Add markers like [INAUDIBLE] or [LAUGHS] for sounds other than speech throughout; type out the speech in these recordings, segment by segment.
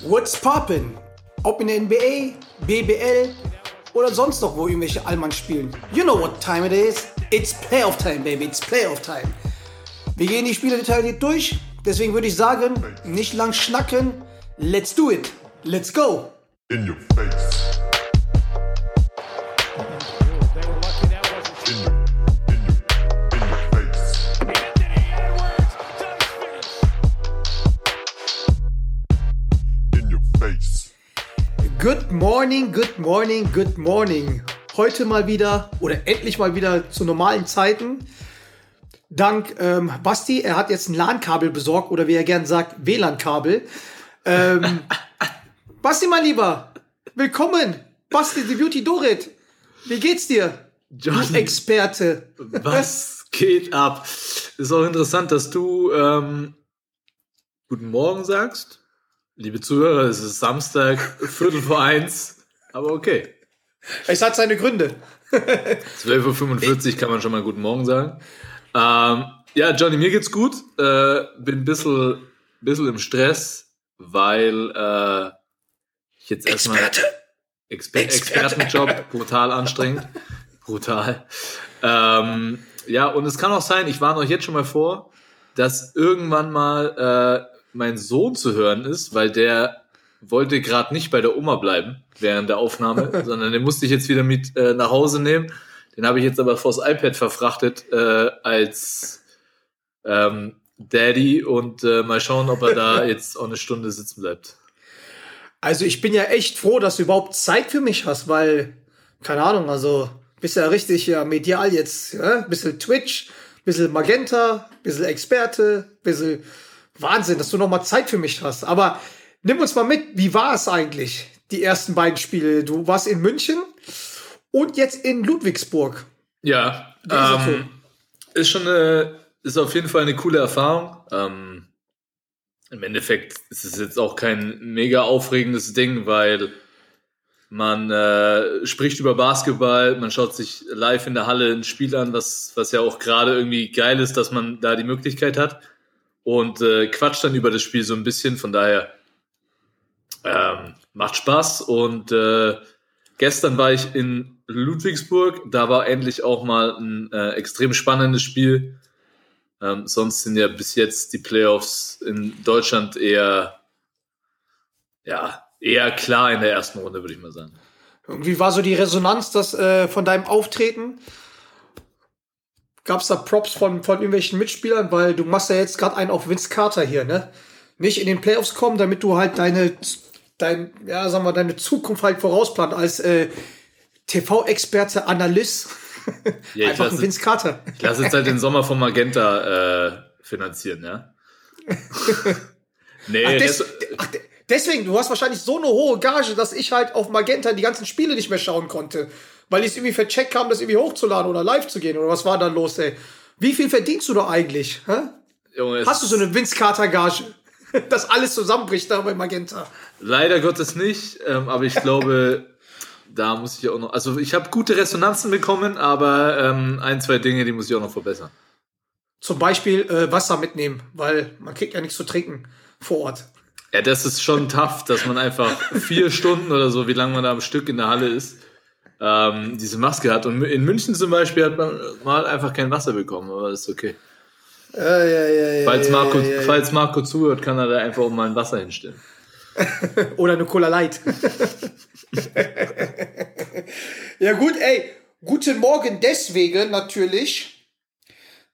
What's poppin'? Ob in der NBA, BBL oder sonst noch, wo irgendwelche Allmann spielen. You know what time it is. It's Playoff Time, baby. It's Playoff Time. Wir gehen die Spiele detailliert durch. Deswegen würde ich sagen, nicht lang schnacken. Let's do it. Let's go. In your face. Good morning, good morning, good morning. Heute mal wieder oder endlich mal wieder zu normalen Zeiten. Dank ähm, Basti, er hat jetzt ein LAN-Kabel besorgt oder wie er gern sagt, WLAN-Kabel. Ähm, [LAUGHS] Basti, mein Lieber, willkommen. Basti, the Beauty Dorit. Wie geht's dir? Du John, Experte. was geht ab? Ist auch interessant, dass du ähm, Guten Morgen sagst. Liebe Zuhörer, es ist Samstag, Viertel vor eins. Aber okay. Es hat seine Gründe. 12.45 Uhr kann man schon mal Guten Morgen sagen. Ähm, ja, Johnny, mir geht's gut. Äh, bin ein bisschen, bisschen im Stress, weil äh, ich jetzt erstmal Exper Experte. Expertenjob, brutal anstrengend. brutal. Ähm, ja, und es kann auch sein, ich warne euch jetzt schon mal vor, dass irgendwann mal äh, mein Sohn zu hören ist, weil der wollte gerade nicht bei der Oma bleiben während der Aufnahme, [LAUGHS] sondern den musste ich jetzt wieder mit äh, nach Hause nehmen. Den habe ich jetzt aber vors iPad verfrachtet äh, als ähm, Daddy und äh, mal schauen, ob er da [LAUGHS] jetzt auch eine Stunde sitzen bleibt. Also ich bin ja echt froh, dass du überhaupt Zeit für mich hast, weil, keine Ahnung, also bist ja richtig ja, medial jetzt, ja? bisschen Twitch, bisschen Magenta, bisschen Experte, bisschen Wahnsinn, dass du noch mal Zeit für mich hast. Aber nimm uns mal mit, wie war es eigentlich, die ersten beiden Spiele? Du warst in München und jetzt in Ludwigsburg. Ja, ähm, ist schon eine, ist auf jeden Fall eine coole Erfahrung. Ähm, Im Endeffekt ist es jetzt auch kein mega aufregendes Ding, weil man äh, spricht über Basketball, man schaut sich live in der Halle ein Spiel an, was, was ja auch gerade irgendwie geil ist, dass man da die Möglichkeit hat und äh, quatscht dann über das Spiel so ein bisschen. Von daher ähm, macht Spaß und äh, Gestern war ich in Ludwigsburg, da war endlich auch mal ein äh, extrem spannendes Spiel. Ähm, sonst sind ja bis jetzt die Playoffs in Deutschland eher, ja, eher klar in der ersten Runde, würde ich mal sagen. Wie war so die Resonanz das, äh, von deinem Auftreten? Gab es da Props von, von irgendwelchen Mitspielern? Weil du machst ja jetzt gerade einen auf Vince Carter hier, ne? Nicht in den Playoffs kommen, damit du halt deine, dein, ja, sagen wir, deine Zukunft halt vorausplant als äh, TV-Experte, Analyst. Ja, Einfach ein lasse- Vince Carter. Ich lasse jetzt halt den Sommer von Magenta äh, finanzieren, ja? [LAUGHS] nee, Ach, des, ach, de- deswegen, du hast wahrscheinlich so eine hohe Gage, dass ich halt auf Magenta die ganzen Spiele nicht mehr schauen konnte. Weil ich es irgendwie vercheckt haben, das irgendwie hochzuladen oder live zu gehen. Oder was war da los, ey? Wie viel verdienst du da eigentlich? Hä? Junge, Hast du so eine Vince Carter Gage? [LAUGHS] dass alles zusammenbricht da bei Magenta. Leider Gottes nicht, ähm, aber ich glaube, [LAUGHS] da muss ich auch noch. Also ich habe gute Resonanzen bekommen, aber ähm, ein, zwei Dinge, die muss ich auch noch verbessern. Zum Beispiel äh, Wasser mitnehmen, weil man kriegt ja nichts zu trinken vor Ort. Ja, das ist schon tough, dass man einfach [LAUGHS] vier Stunden oder so, wie lange man da am Stück in der Halle ist, ähm, diese Maske hat. Und in München zum Beispiel hat man mal einfach kein Wasser bekommen, aber das ist okay. Ja, ja, ja, Falls Marco, falls Marco zuhört, kann er da einfach mal ein Wasser hinstellen. [LAUGHS] Oder eine Cola Light. [LAUGHS] ja gut, ey, guten Morgen deswegen natürlich,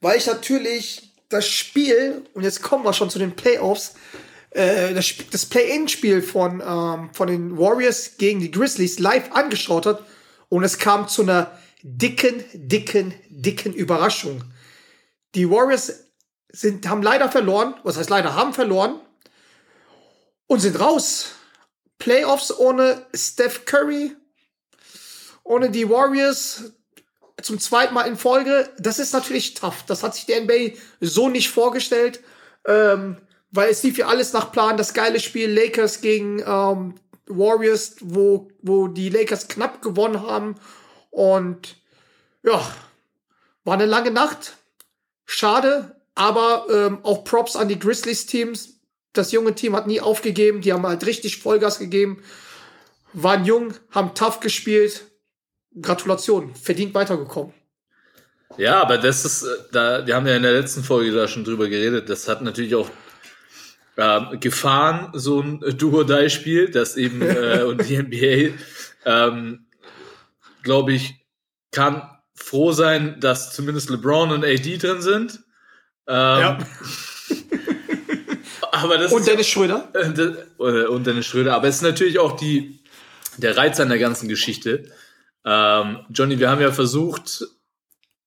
weil ich natürlich das Spiel, und jetzt kommen wir schon zu den Playoffs, äh, das, Sp- das Play-In-Spiel von, ähm, von den Warriors gegen die Grizzlies live angeschaut hat und es kam zu einer dicken, dicken, dicken Überraschung. Die Warriors sind, haben leider verloren, was heißt leider, haben verloren und sind raus. Playoffs ohne Steph Curry, ohne die Warriors zum zweiten Mal in Folge. Das ist natürlich tough. Das hat sich der NBA so nicht vorgestellt, ähm, weil es lief ja alles nach Plan. Das geile Spiel Lakers gegen ähm, Warriors, wo, wo die Lakers knapp gewonnen haben. Und ja, war eine lange Nacht. Schade, aber ähm, auch Props an die Grizzlies-Teams. Das junge Team hat nie aufgegeben. Die haben halt richtig Vollgas gegeben. Waren jung, haben tough gespielt. Gratulation, verdient weitergekommen. Ja, aber das ist, äh, da, wir haben ja in der letzten Folge da schon drüber geredet, das hat natürlich auch ähm, Gefahren, so ein Duo-Die-Spiel, das eben, [LAUGHS] äh, und die NBA, ähm, glaube ich, kann froh sein, dass zumindest LeBron und AD drin sind. Ähm, [LAUGHS] aber das Und ja- Dennis Schröder. [LAUGHS] und, äh, und Dennis Schröder. Aber es ist natürlich auch die, der Reiz an der ganzen Geschichte. Ähm, Johnny, wir haben ja versucht,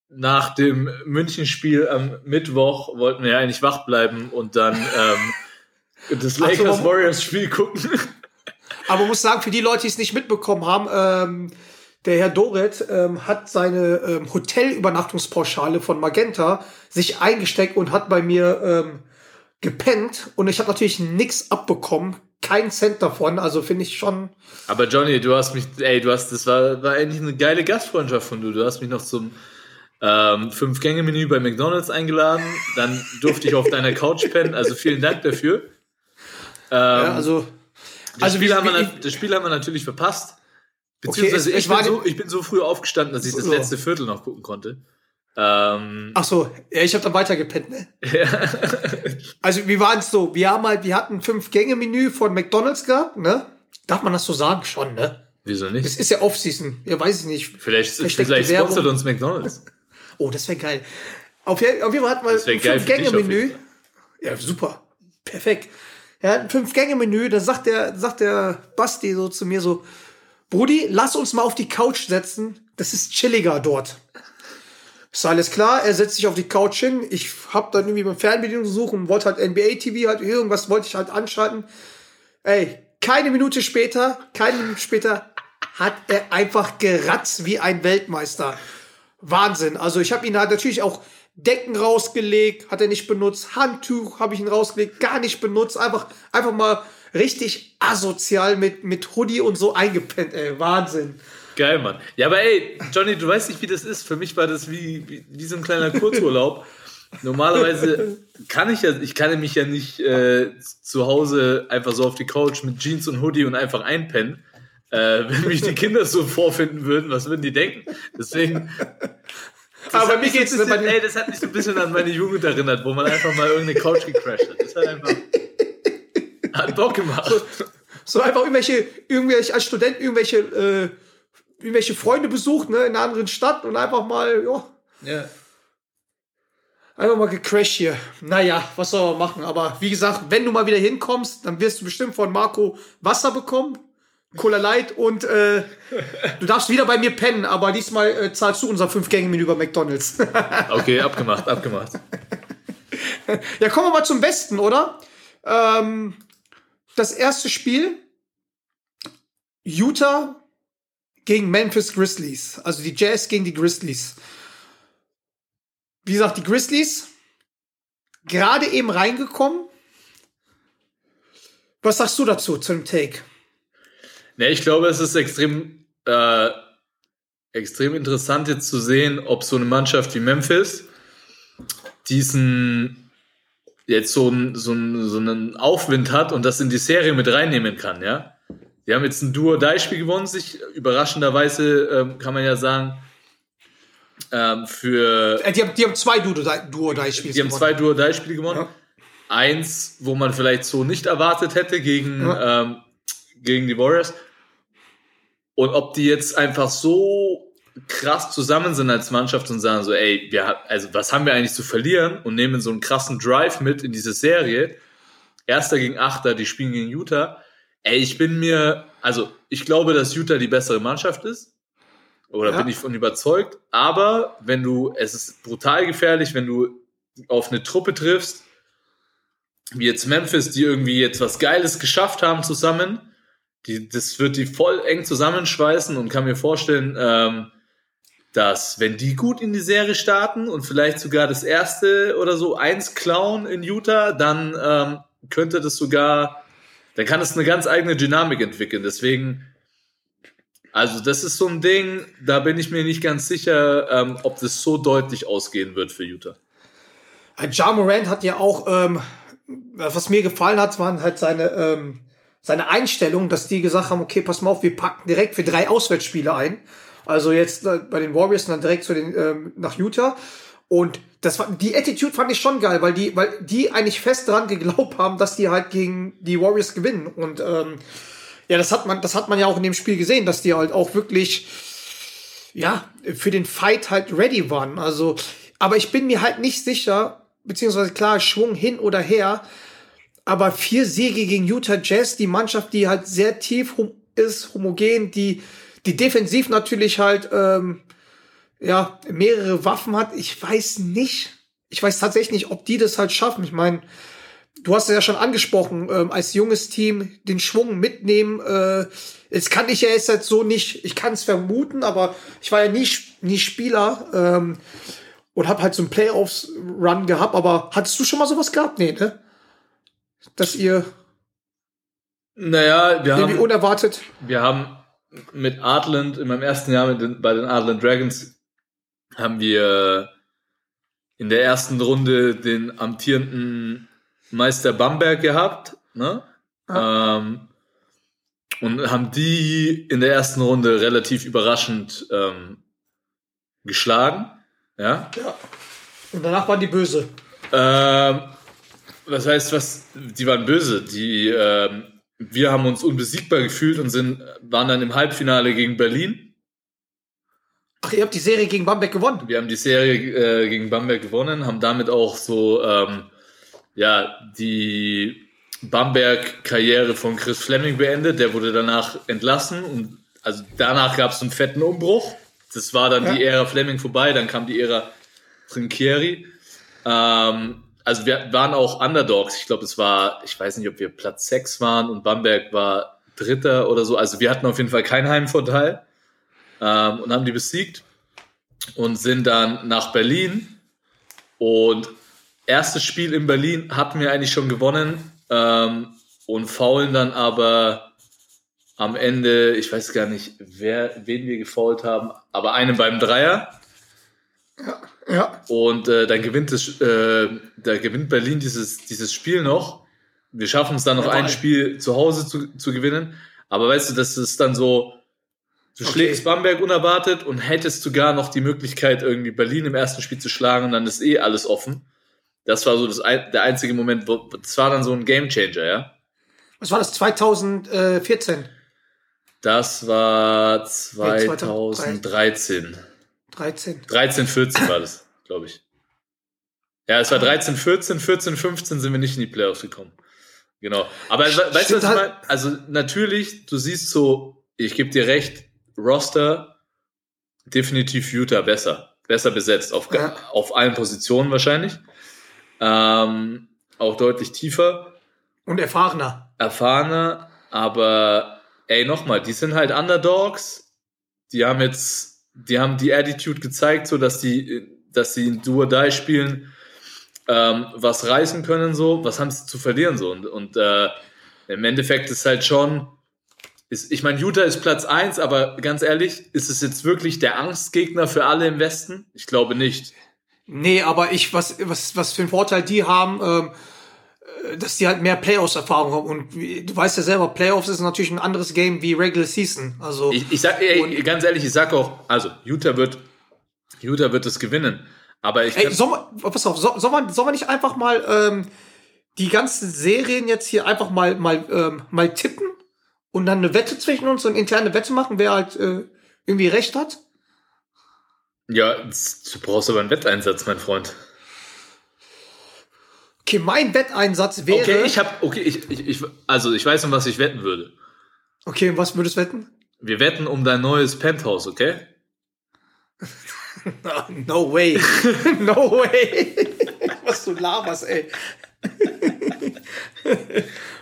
nach dem Münchenspiel am Mittwoch wollten wir ja eigentlich wach bleiben und dann ähm, das so, Lakers-Warriors-Spiel gucken. [LAUGHS] Aber man muss sagen, für die Leute, die es nicht mitbekommen haben, ähm, der Herr Doret ähm, hat seine ähm, Hotelübernachtungspauschale von Magenta sich eingesteckt und hat bei mir ähm, gepennt. Und ich habe natürlich nichts abbekommen. Kein Cent davon. Also finde ich schon. Aber Johnny, du hast mich, ey, du hast, das war, war eigentlich eine geile Gastfreundschaft von du. Du hast mich noch zum ähm, Fünf-Gänge-Menü bei McDonalds eingeladen. Dann durfte ich auf deiner Couch pennen. Also vielen Dank dafür. Ähm, Ja, also. Das, also Spiel wie- haben wir, wie- das Spiel haben wir natürlich verpasst. Okay, Beziehungsweise ich ich, war bin so, ich bin so früh aufgestanden, dass ich das So. letzte Viertel noch gucken konnte. Ähm, Ach so, ja, ich habe dann weiter gepennt. Ne? [LAUGHS] Also wir waren so, wir haben halt, wir hatten ein Fünf-Gänge-Menü von McDonalds gehabt, ne? Darf man das so sagen? Schon, ne? wieso Es nicht? ist ja Off-Season. Ja, weiß ich nicht. Vielleicht, vielleicht Werbung. sponsert uns McDonalds. [LAUGHS] Oh, das wäre geil. Auf, auf jeden Fall hatten wir auf Fünf-Gänge-Menü. jeden Ja, super. Perfekt. Er hat ein Fünf-Gänge-Menü, da sagt der, sagt der Basti so zu mir so, Brudi, lass uns mal auf die Couch setzen. Das ist chilliger dort. Ist alles klar, er setzt sich auf die Couch hin. Ich hab dann irgendwie beim Fernbedienung gesucht und wollte halt NBA TV, halt irgendwas wollte ich halt anschalten. Ey, keine Minute später, keine Minute später hat er einfach geratzt wie ein Weltmeister. Wahnsinn. Also ich habe ihn halt natürlich auch Decken rausgelegt, hat er nicht benutzt. Handtuch habe ich ihn rausgelegt, gar nicht benutzt. Einfach, einfach mal richtig asozial mit, mit Hoodie und so eingepennt, ey. Wahnsinn. Geil, Mann. Ja, aber ey, Johnny, du weißt nicht, wie das ist. Für mich war das wie, wie, wie so ein kleiner Kurzurlaub. Normalerweise kann ich ja, ich kann mich ja nicht äh, zu Hause einfach so auf die Couch mit Jeans und Hoodie und einfach einpennen. Äh, [LAUGHS] wenn mich die Kinder so vorfinden würden, was würden die denken? Deswegen. Aber mir mich so geht's bisschen, ey, das hat mich so ein bisschen an meine Jugend erinnert, wo man einfach mal irgendeine Couch gecrashed hat. Das hat einfach. Hat Bock gemacht. So einfach irgendwelche, irgendwelche, als Student irgendwelche, äh, irgendwelche Freunde besucht, ne, in einer anderen Stadt und einfach mal, ja, Ja. Einfach mal gecrashed hier. Naja, was soll man machen? Aber wie gesagt, wenn du mal wieder hinkommst, dann wirst du bestimmt von Marco Wasser bekommen. Cola Light und äh, du darfst wieder bei mir pennen, aber diesmal äh, zahlst du unser Fünf-Gänge-Menü bei McDonalds. [LAUGHS] Okay, abgemacht, abgemacht. ja, kommen wir mal zum Besten, oder? Ähm, das erste Spiel Utah gegen Memphis Grizzlies. Also die Jazz gegen die Grizzlies. Wie gesagt, die Grizzlies gerade eben reingekommen. Was sagst du dazu, zu dem Take? Ne, ich glaube, es ist extrem, äh, extrem interessant jetzt zu sehen, ob so eine Mannschaft wie Memphis diesen jetzt so, einen- so, einen- so einen Aufwind hat und das in die Serie mit reinnehmen kann, ja. Die haben jetzt ein Duo-Die-Spiel gewonnen, sich überraschenderweise, ähm, kann man ja sagen, ähm, für Äh, die, haben, die haben zwei Duo-Die-Spiele. die haben zwei Duo-Die-Spiele gewonnen. Ja. Eins, wo man vielleicht so nicht erwartet hätte gegen, ähm, gegen die Warriors. Und ob die jetzt einfach so krass zusammen sind als Mannschaft und sagen so, ey, wir, also was haben wir eigentlich zu verlieren und nehmen so einen krassen Drive mit in diese Serie. Erster gegen Achter, die spielen gegen Utah. Ey, ich bin mir, also ich glaube, dass Utah die bessere Mannschaft ist. Oder Ja. bin ich von überzeugt. Aber wenn du, es ist brutal gefährlich, wenn du auf eine Truppe triffst, wie jetzt Memphis, die irgendwie jetzt was Geiles geschafft haben zusammen. Die, das wird die voll eng zusammenschweißen und kann mir vorstellen, ähm, dass wenn die gut in die Serie starten und vielleicht sogar das erste oder so eins klauen in Utah, dann ähm, könnte das sogar, dann kann es eine ganz eigene Dynamik entwickeln. Deswegen, also das ist so ein Ding, da bin ich mir nicht ganz sicher, ähm, ob das so deutlich ausgehen wird für Utah. Ja Morant hat ja auch ähm, was mir gefallen hat, waren halt seine, ähm, seine Einstellung, dass die gesagt haben, okay, pass mal auf, wir packen direkt für drei Auswärtsspiele ein. Also jetzt äh, bei den Warriors und dann direkt zu den, ähm, nach Utah. Und das war, die Attitude fand ich schon geil, weil die, weil die eigentlich fest dran geglaubt haben, dass die halt gegen die Warriors gewinnen. Und ähm, ja, das hat man, das hat man ja auch in dem Spiel gesehen, dass die halt auch wirklich, ja, für den Fight halt ready waren. Also, aber ich bin mir halt nicht sicher, beziehungsweise klar, Schwung hin oder her, aber vier Siege gegen Utah Jazz, die Mannschaft, die halt sehr tief hom ist, homogen, die, die defensiv natürlich halt, ähm, ja, mehrere Waffen hat. Ich weiß nicht. Ich weiß tatsächlich nicht, ob die das halt schaffen. Ich meine, du hast es ja schon angesprochen, ähm, als junges Team den Schwung mitnehmen. Äh, jetzt kann ich ja jetzt halt so nicht, ich kann es vermuten, aber ich war ja nie, nie Spieler ähm, und habe halt so einen Playoffs-Run gehabt. Aber hattest du schon mal sowas gehabt? Nee, ne? Dass ihr Naja, wir haben, unerwartet. wir haben mit Artland, in meinem ersten Jahr mit den, bei den Artland Dragons, haben wir in der ersten Runde den amtierenden Meister Bamberg gehabt, ne? Ähm, und haben die in der ersten Runde relativ überraschend ähm, geschlagen, ja. Ja. Und danach waren die böse. Ähm, was heißt, was? Die waren böse. Die, ähm, wir haben uns unbesiegbar gefühlt und sind, waren dann im Halbfinale gegen Berlin. Ach, ihr habt die Serie gegen Bamberg gewonnen. Wir haben die Serie äh, gegen Bamberg gewonnen, haben damit auch so, ähm, ja, die Bamberg-Karriere von Chris Fleming beendet. Der wurde danach entlassen und also danach gab es einen fetten Umbruch. Das war dann die Ära Fleming vorbei, dann kam die Ära Trinkieri. Ähm, also wir waren auch Underdogs. Ich glaube, es war, ich weiß nicht, ob wir Platz 6 waren und Bamberg war Dritter oder so. Also wir hatten auf jeden Fall keinen Heimvorteil ähm, und haben die besiegt und sind dann nach Berlin. Und erstes Spiel in Berlin hatten wir eigentlich schon gewonnen ähm, und faulen dann aber am Ende, ich weiß gar nicht, wer, wen wir gefault haben, aber einen beim Dreier. Ja. Und äh, dann gewinnt es, äh, da gewinnt Berlin dieses, dieses Spiel noch. Wir schaffen es dann noch Jawohl. ein Spiel zu Hause zu, zu gewinnen. Aber weißt du, das ist dann so, du Okay. schlägst Bamberg unerwartet und hättest sogar noch die Möglichkeit, irgendwie Berlin im ersten Spiel zu schlagen und dann ist eh alles offen. Das war so das, ein- der einzige Moment, wo, das war dann so ein Gamechanger, ja. Was war das? 2014? Das war Nee, 2013. 13. 13, 14 war das, glaube ich. Ja, es war 13, 14, 14, 15 sind wir nicht in die Playoffs gekommen. Genau. Aber we- weißt du, was Stimmt ich meine? Also natürlich, du siehst so, ich gebe dir recht, Roster definitiv Utah besser. Besser besetzt, auf, Ja. auf allen Positionen wahrscheinlich. Ähm, auch deutlich tiefer, Und erfahrener. erfahrener, aber ey, nochmal, die sind halt Underdogs. Die haben jetzt, die haben die Attitude gezeigt, so dass die, dass sie in Do or Die spielen, ähm, was reißen können, so, was haben sie zu verlieren, so. Und, und äh, im Endeffekt ist halt schon, ist, ich meine, Utah ist Platz eins, aber ganz ehrlich, ist es jetzt wirklich der Angstgegner für alle im Westen? Ich glaube nicht. Nee, aber ich, was, was, was für einen Vorteil die haben, ähm, äh, dass die halt mehr Playoffs-Erfahrung haben. Und du weißt ja selber, Playoffs ist natürlich ein anderes Game wie Regular Season. Also, Ich, ich sag, ey, Und- ganz ehrlich, ich sag auch, also Utah wird, Utah wird es gewinnen. Aber ich ey, soll man, pass auf, soll, soll, man, soll man nicht einfach mal ähm, die ganzen Serien jetzt hier einfach mal, mal, ähm, mal tippen und dann eine Wette zwischen uns, eine interne Wette machen, wer halt äh, irgendwie recht hat? Ja, du brauchst aber einen Wetteinsatz, mein Freund. Okay, mein Wetteinsatz wäre. Okay, ich habe, okay, ich, ich, ich, also ich weiß, um was ich wetten würde. Okay, und was würdest du wetten? Wir wetten um dein neues Penthouse, okay? [LAUGHS] Ah, No way. [LAUGHS] no way. [LAUGHS] Was du laberst, ey.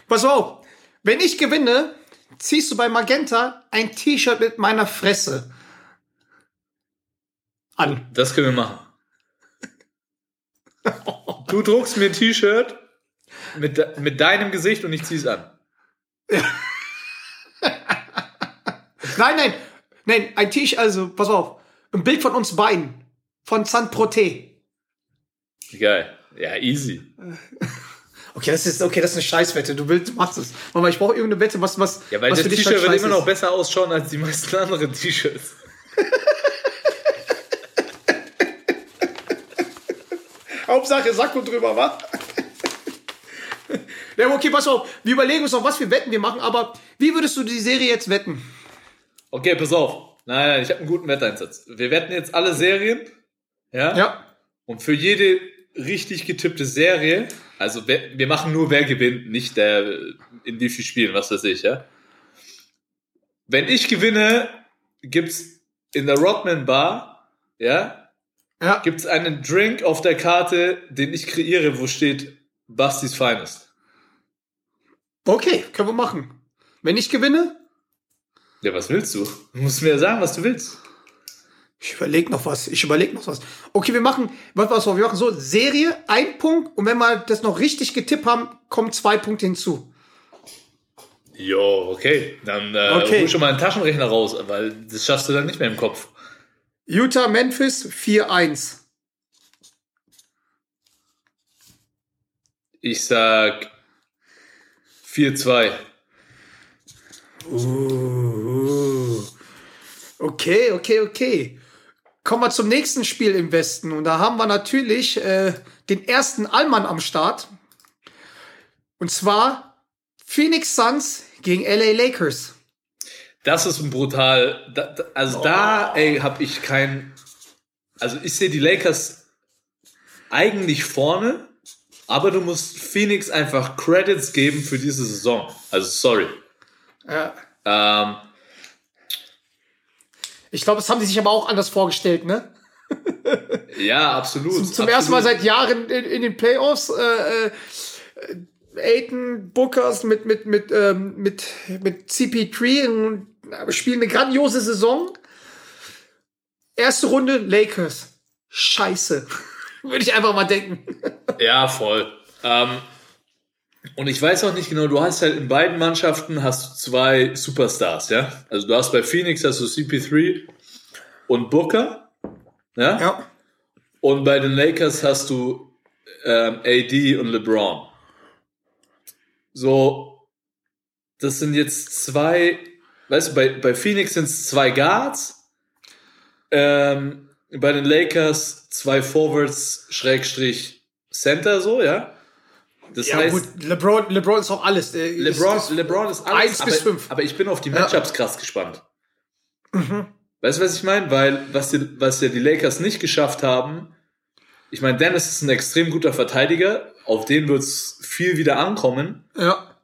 Pass auf. Wenn ich gewinne, ziehst du bei Magenta ein T-Shirt mit meiner Fresse an. Das können wir machen. [LAUGHS] Du druckst mir ein T-Shirt mit, mit deinem Gesicht und ich zieh's an. [LAUGHS] Nein, nein. Nein, ein T-Shirt, also, pass auf. Ein Bild von uns beiden. Von San Proté. Geil. Ja, easy. [LAUGHS] Okay, das ist, okay, das ist eine Scheißwette. Du willst, du machst es. Mama, ich brauche irgendeine Wette, was, was, Ja, weil was das T-Shirt halt wird immer noch besser ausschauen als die meisten anderen T-Shirts. Hauptsache Sakko drüber, wa? [LAUGHS] ja, okay, pass auf. Wir überlegen uns noch, was für Wetten wir machen, aber wie würdest du die Serie jetzt wetten? Okay, pass auf. Nein, nein, ich habe einen guten Wetteinsatz. Wir wetten jetzt alle Serien. Ja? Ja. Und für jede richtig getippte Serie, also wer, wir machen nur wer gewinnt, nicht der in wie viel Spielen, was weiß ich, ja. Wenn ich gewinne, gibt's in der Rodman Bar, ja, Ja. gibt's einen Drink auf der Karte, den ich kreiere, wo steht Bastis Finest. Okay, können wir machen. Wenn ich gewinne, Ja, was willst du? Du musst mir sagen, was du willst. ich überlege noch was. Ich überlege noch was. Okay, wir machen, was, was wir machen so, Serie, ein Punkt und wenn wir das noch richtig getippt haben, kommen zwei Punkte hinzu. Jo, okay. Dann äh, Okay. hol schon mal einen Taschenrechner raus, weil das schaffst du dann nicht mehr im Kopf. Utah, Memphis, 4-1. Ich sag 4-2. Uh, Okay, okay, okay. Kommen wir zum nächsten Spiel im Westen. Und da haben wir natürlich äh, den ersten Allmann am Start. Und zwar Phoenix Suns gegen LA Lakers. Das ist ein brutal. Da, da, also da, ey, hab ich kein. Also ich sehe die Lakers eigentlich vorne, aber du musst Phoenix einfach Credits geben für diese Saison. Also sorry. Ja. Ähm, Ich glaube, das haben die sich aber auch anders vorgestellt, ne? ja, absolut. Zum absolut. ersten Mal seit Jahren in, in den Playoffs. Äh, äh, Aiton Bookers mit, mit, mit, ähm, mit, mit CP3 und spielen eine grandiose Saison. Erste Runde Lakers. Scheiße. [LAUGHS] Würde ich einfach mal denken. Ja, voll. Ähm, und ich weiß auch nicht genau, du hast halt in beiden Mannschaften hast du zwei Superstars, ja? Also du hast bei Phoenix hast du CP3 und Booker, ja? Ja. Und bei den Lakers hast du ähm, AD und LeBron. So, das sind jetzt zwei, weißt du, bei, bei Phoenix sind es zwei Guards, ähm, bei den Lakers zwei Forwards, Schrägstrich, Center, so, ja. Das Ja, heißt, gut, LeBron, LeBron ist auch alles. Der LeBron, ist, LeBron ist alles, eins aber, bis fünf. aber ich bin auf die Ja. Mhm. Matchups krass gespannt. Weißt du, was ich meine? Weil, was, die, was ja die Lakers nicht geschafft haben, ich meine, Dennis ist ein extrem guter Verteidiger, auf den wird es viel wieder ankommen, Ja.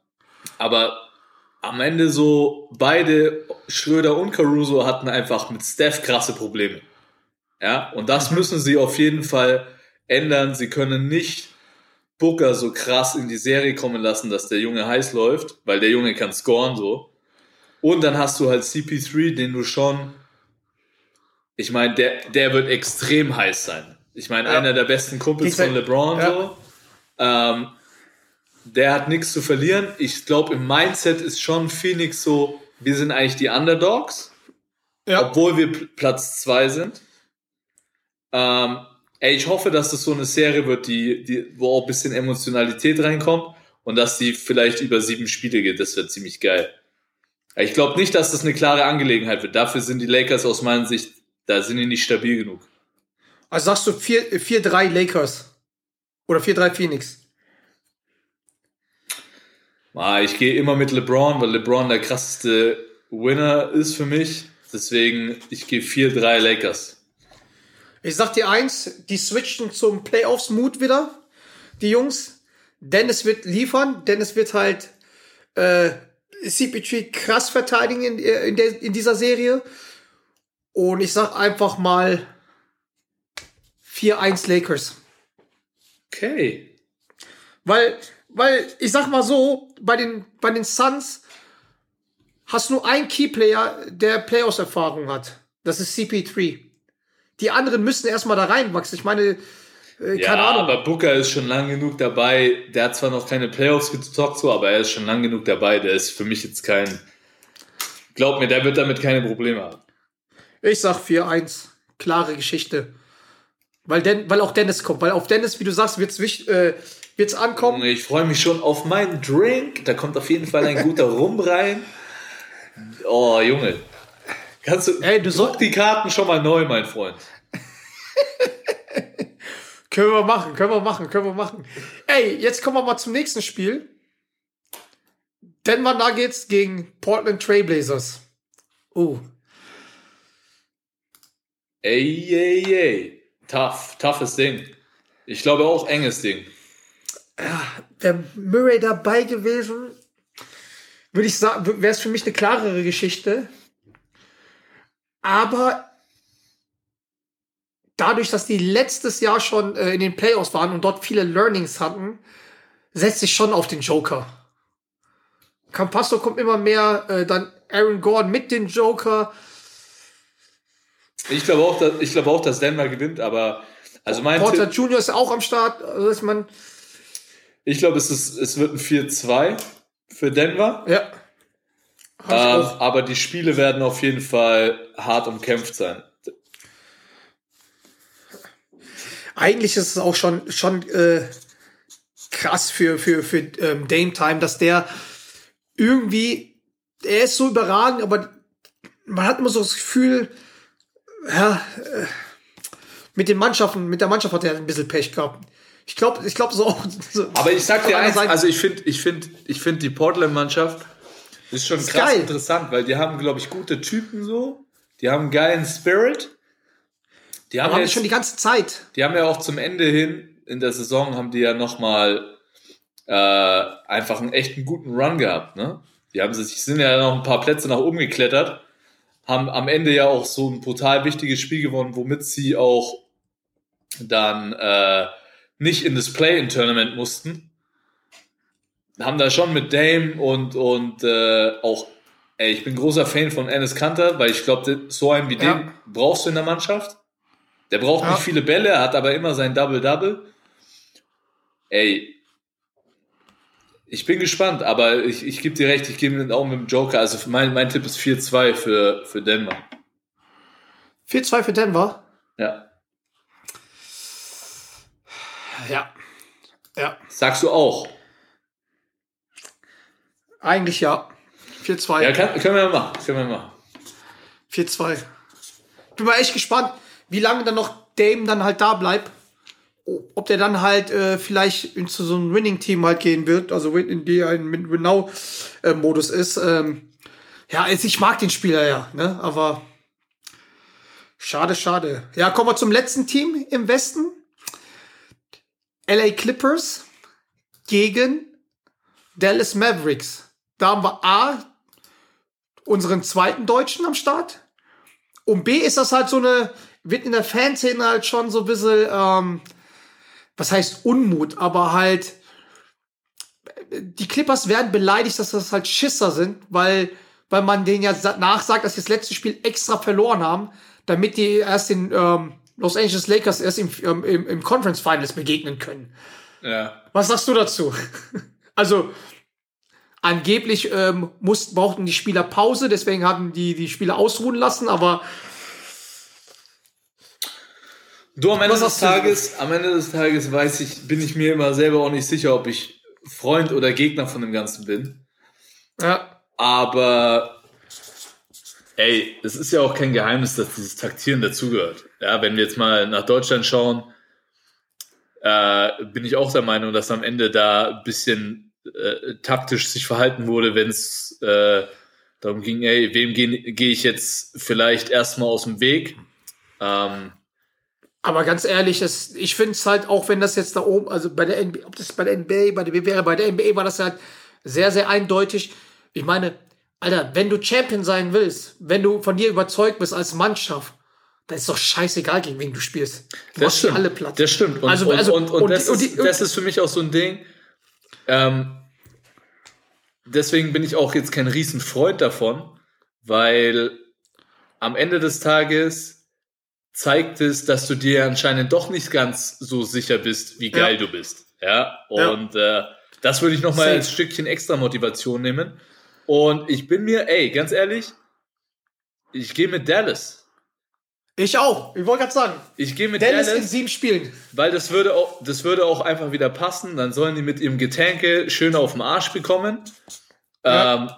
aber am Ende so beide, Schröder und Caruso, hatten einfach mit Steph krasse Probleme. Ja, und Mhm. das müssen sie auf jeden Fall ändern. Sie können nicht Booker so krass in die Serie kommen lassen, dass der Junge heiß läuft, weil der Junge kann scoren so. Und dann hast du halt CP3, den du schon, ich meine, der, der wird extrem heiß sein. Ich meine, Ja. einer der besten Kumpels Geht von LeBron ja. so. Ähm, der hat nichts zu verlieren. Ich glaube, im Mindset ist schon Phoenix so, wir sind eigentlich die Underdogs, Ja. obwohl wir Pl- Platz zwei sind. Ähm, ey, ich hoffe, dass das so eine Serie wird, die, die, wo auch ein bisschen Emotionalität reinkommt und dass die vielleicht über sieben Spiele geht. Das wird ziemlich geil. Ich glaube nicht, dass das eine klare Angelegenheit wird. Dafür sind die Lakers aus meiner Sicht, da sind die nicht stabil genug. Also sagst du 4 4-3 Lakers. Oder 4-3 Phoenix. Ah, ich gehe immer mit LeBron, weil LeBron der krasseste Winner ist für mich. Deswegen, ich gehe 4-3 Lakers. Ich sag dir eins, die switchen zum Playoffs-Mut wieder, die Jungs. Dennis wird liefern, Dennis wird halt äh, CP3 krass verteidigen in, in, der, in dieser Serie. Und ich sag einfach mal 4-1 Lakers. Okay. Weil, weil, ich sag mal so, bei den, bei den Suns hast nur einen Keyplayer, der Playoffs-Erfahrung hat. Das ist CP3. Die anderen müssen erstmal da reinwachsen. Ich meine, äh, Ja, keine Ahnung. aber Booker ist schon lang genug dabei. Der hat zwar noch keine Playoffs gezockt, so, aber er ist schon lang genug dabei. Der ist für mich jetzt kein. Glaub mir, der wird damit keine Probleme haben. Ich sag 4-1. Klare Geschichte. Weil, Den, weil auch Dennis kommt. Weil auf Dennis, wie du sagst, wird's, wich- äh, wird's ankommen. Ich freue mich schon auf meinen Drink. Da kommt auf jeden Fall ein guter [LAUGHS] Rum rein. Oh, Junge. Kannst du, Ey, du soll- druck die Karten schon mal neu, mein Freund. [LAUGHS] Können wir machen, können wir machen, können wir machen. Ey, jetzt kommen wir mal zum nächsten Spiel. Denver Nuggets gegen Portland Trailblazers. Oh, Ey, ey, ey. Tough, toughes Ding. Ich glaube auch enges Ding. Wäre Murray dabei gewesen, würde ich sagen, wäre es für mich eine klarere Geschichte. Aber dadurch, dass die letztes Jahr schon äh, in den Playoffs waren und dort viele Learnings hatten, setzt sich schon auf den Joker. Campasso kommt immer mehr, äh, dann Aaron Gordon mit dem Joker. Ich glaube auch, dass, ich glaube auch, dass Denver gewinnt, aber also mein Porter Tipp, Jr. ist auch am Start. Also dass man, ich glaube, es, ist, es wird ein 4-2 für Denver. ja. Ähm, aber die Spiele werden auf jeden Fall hart umkämpft sein. eigentlich ist es auch schon, schon äh, krass für, für, für ähm, Dame Time, dass der irgendwie, er ist so überragend, aber man hat immer so das Gefühl, ja, äh, mit den Mannschaften, mit der Mannschaft hat er ein bisschen Pech gehabt. Ich glaube, ich glaube so auch. [LAUGHS] So, Aber ich sag dir eins, Seite- also ich finde, ich finde, ich finde die Portland-Mannschaft ist schon Ist krass geil. interessant, weil die haben, glaube ich, gute Typen so. Die haben einen geilen Spirit. Die haben, die jetzt, schon die ganze Zeit. die haben ja auch zum Ende hin in der Saison haben die ja nochmal äh, einfach einen echten guten Run gehabt, ne? Die haben sich, sind ja noch ein paar Plätze nach oben geklettert, haben am Ende ja auch so ein brutal wichtiges Spiel gewonnen, womit sie auch dann äh, nicht in das Play-in-Tournament mussten. Haben da schon mit Dame und, und äh, auch, ey, ich bin großer Fan von Ennis Kanter, weil ich glaube, so einen wie Ja. den brauchst du in der Mannschaft. Der braucht Ja. nicht viele Bälle, hat aber immer sein Double-Double. Ey, ich bin gespannt, aber ich, ich gebe dir recht, ich gebe den auch mit dem Joker. Also mein, mein Tipp ist 4-2 für, für Denver. 4-2 für Denver. Ja. Ja. Ja. Sagst du auch? Eigentlich ja. 4-2. Ja, kann, können wir machen. Können wir machen. 4-2. Bin mal echt gespannt, wie lange dann noch Dame dann halt da bleibt. Ob der dann halt äh, vielleicht in zu so einem Winning-Team halt gehen wird, also in die ein Win-Now-Modus ist. Ähm, ja, also ich mag den Spieler ja, ne? Aber schade, schade. Ja, kommen wir zum letzten Team im Westen. LA Clippers gegen Dallas Mavericks. Da haben wir A, unseren zweiten Deutschen am Start. Und B ist das halt so eine, wird in der Fanszene halt schon so ein bisschen, ähm, was heißt Unmut, aber halt, die Clippers werden beleidigt, dass das halt Schisser sind, weil, weil man denen ja sa- nachsagt, dass sie das letzte Spiel extra verloren haben, damit die erst den ähm, Los Angeles Lakers erst im, ähm, im, im Conference Finals begegnen können. Ja. Was sagst du dazu? [LAUGHS] also, angeblich ähm, mussten, brauchten die Spieler Pause, deswegen haben die die Spieler ausruhen lassen, aber Du, am Ende Was des Tages, am Ende des Tages weiß ich, bin ich mir immer selber auch nicht sicher, ob ich Freund oder Gegner von dem Ganzen bin. ja, Aber ey, es ist ja auch kein Geheimnis, dass dieses Taktieren dazugehört. Ja, wenn wir jetzt mal nach Deutschland schauen, äh, bin ich auch der Meinung, dass am Ende da ein bisschen äh, taktisch sich verhalten wurde, wenn es äh, darum ging, ey, wem gehe geh ich jetzt vielleicht erstmal aus dem Weg? Ähm, aber ganz ehrlich, es, ich finde es halt, auch wenn das jetzt da oben, also bei der NBA, ob das bei der NBA, bei der BWR, bei der NBA war das halt sehr, sehr eindeutig. Ich meine, Alter, wenn du Champion sein willst, wenn du von dir überzeugt bist als Mannschaft, dann ist doch scheißegal, gegen wen du spielst. Du machst die alle platt. Das stimmt. Und, Also- also- und, und, und das, ist, das ist für mich auch so ein Ding. Ähm, deswegen bin ich auch jetzt kein Riesenfreund davon, weil am Ende des Tages zeigt es, dass du dir anscheinend doch nicht ganz so sicher bist, wie geil Ja. du bist. Ja, Ja. und Äh, das würde ich nochmal als Stückchen extra Motivation nehmen. Und ich bin mir, ey, ganz ehrlich, ich gehe mit Dallas. Ich auch. Ich wollte gerade sagen. Ich gehe mit Dallas Dallas, in sieben Spielen. weil das würde, auch, das würde auch einfach wieder passen. Dann sollen die mit ihrem Getänke schön auf den Arsch bekommen. Ja. Ähm,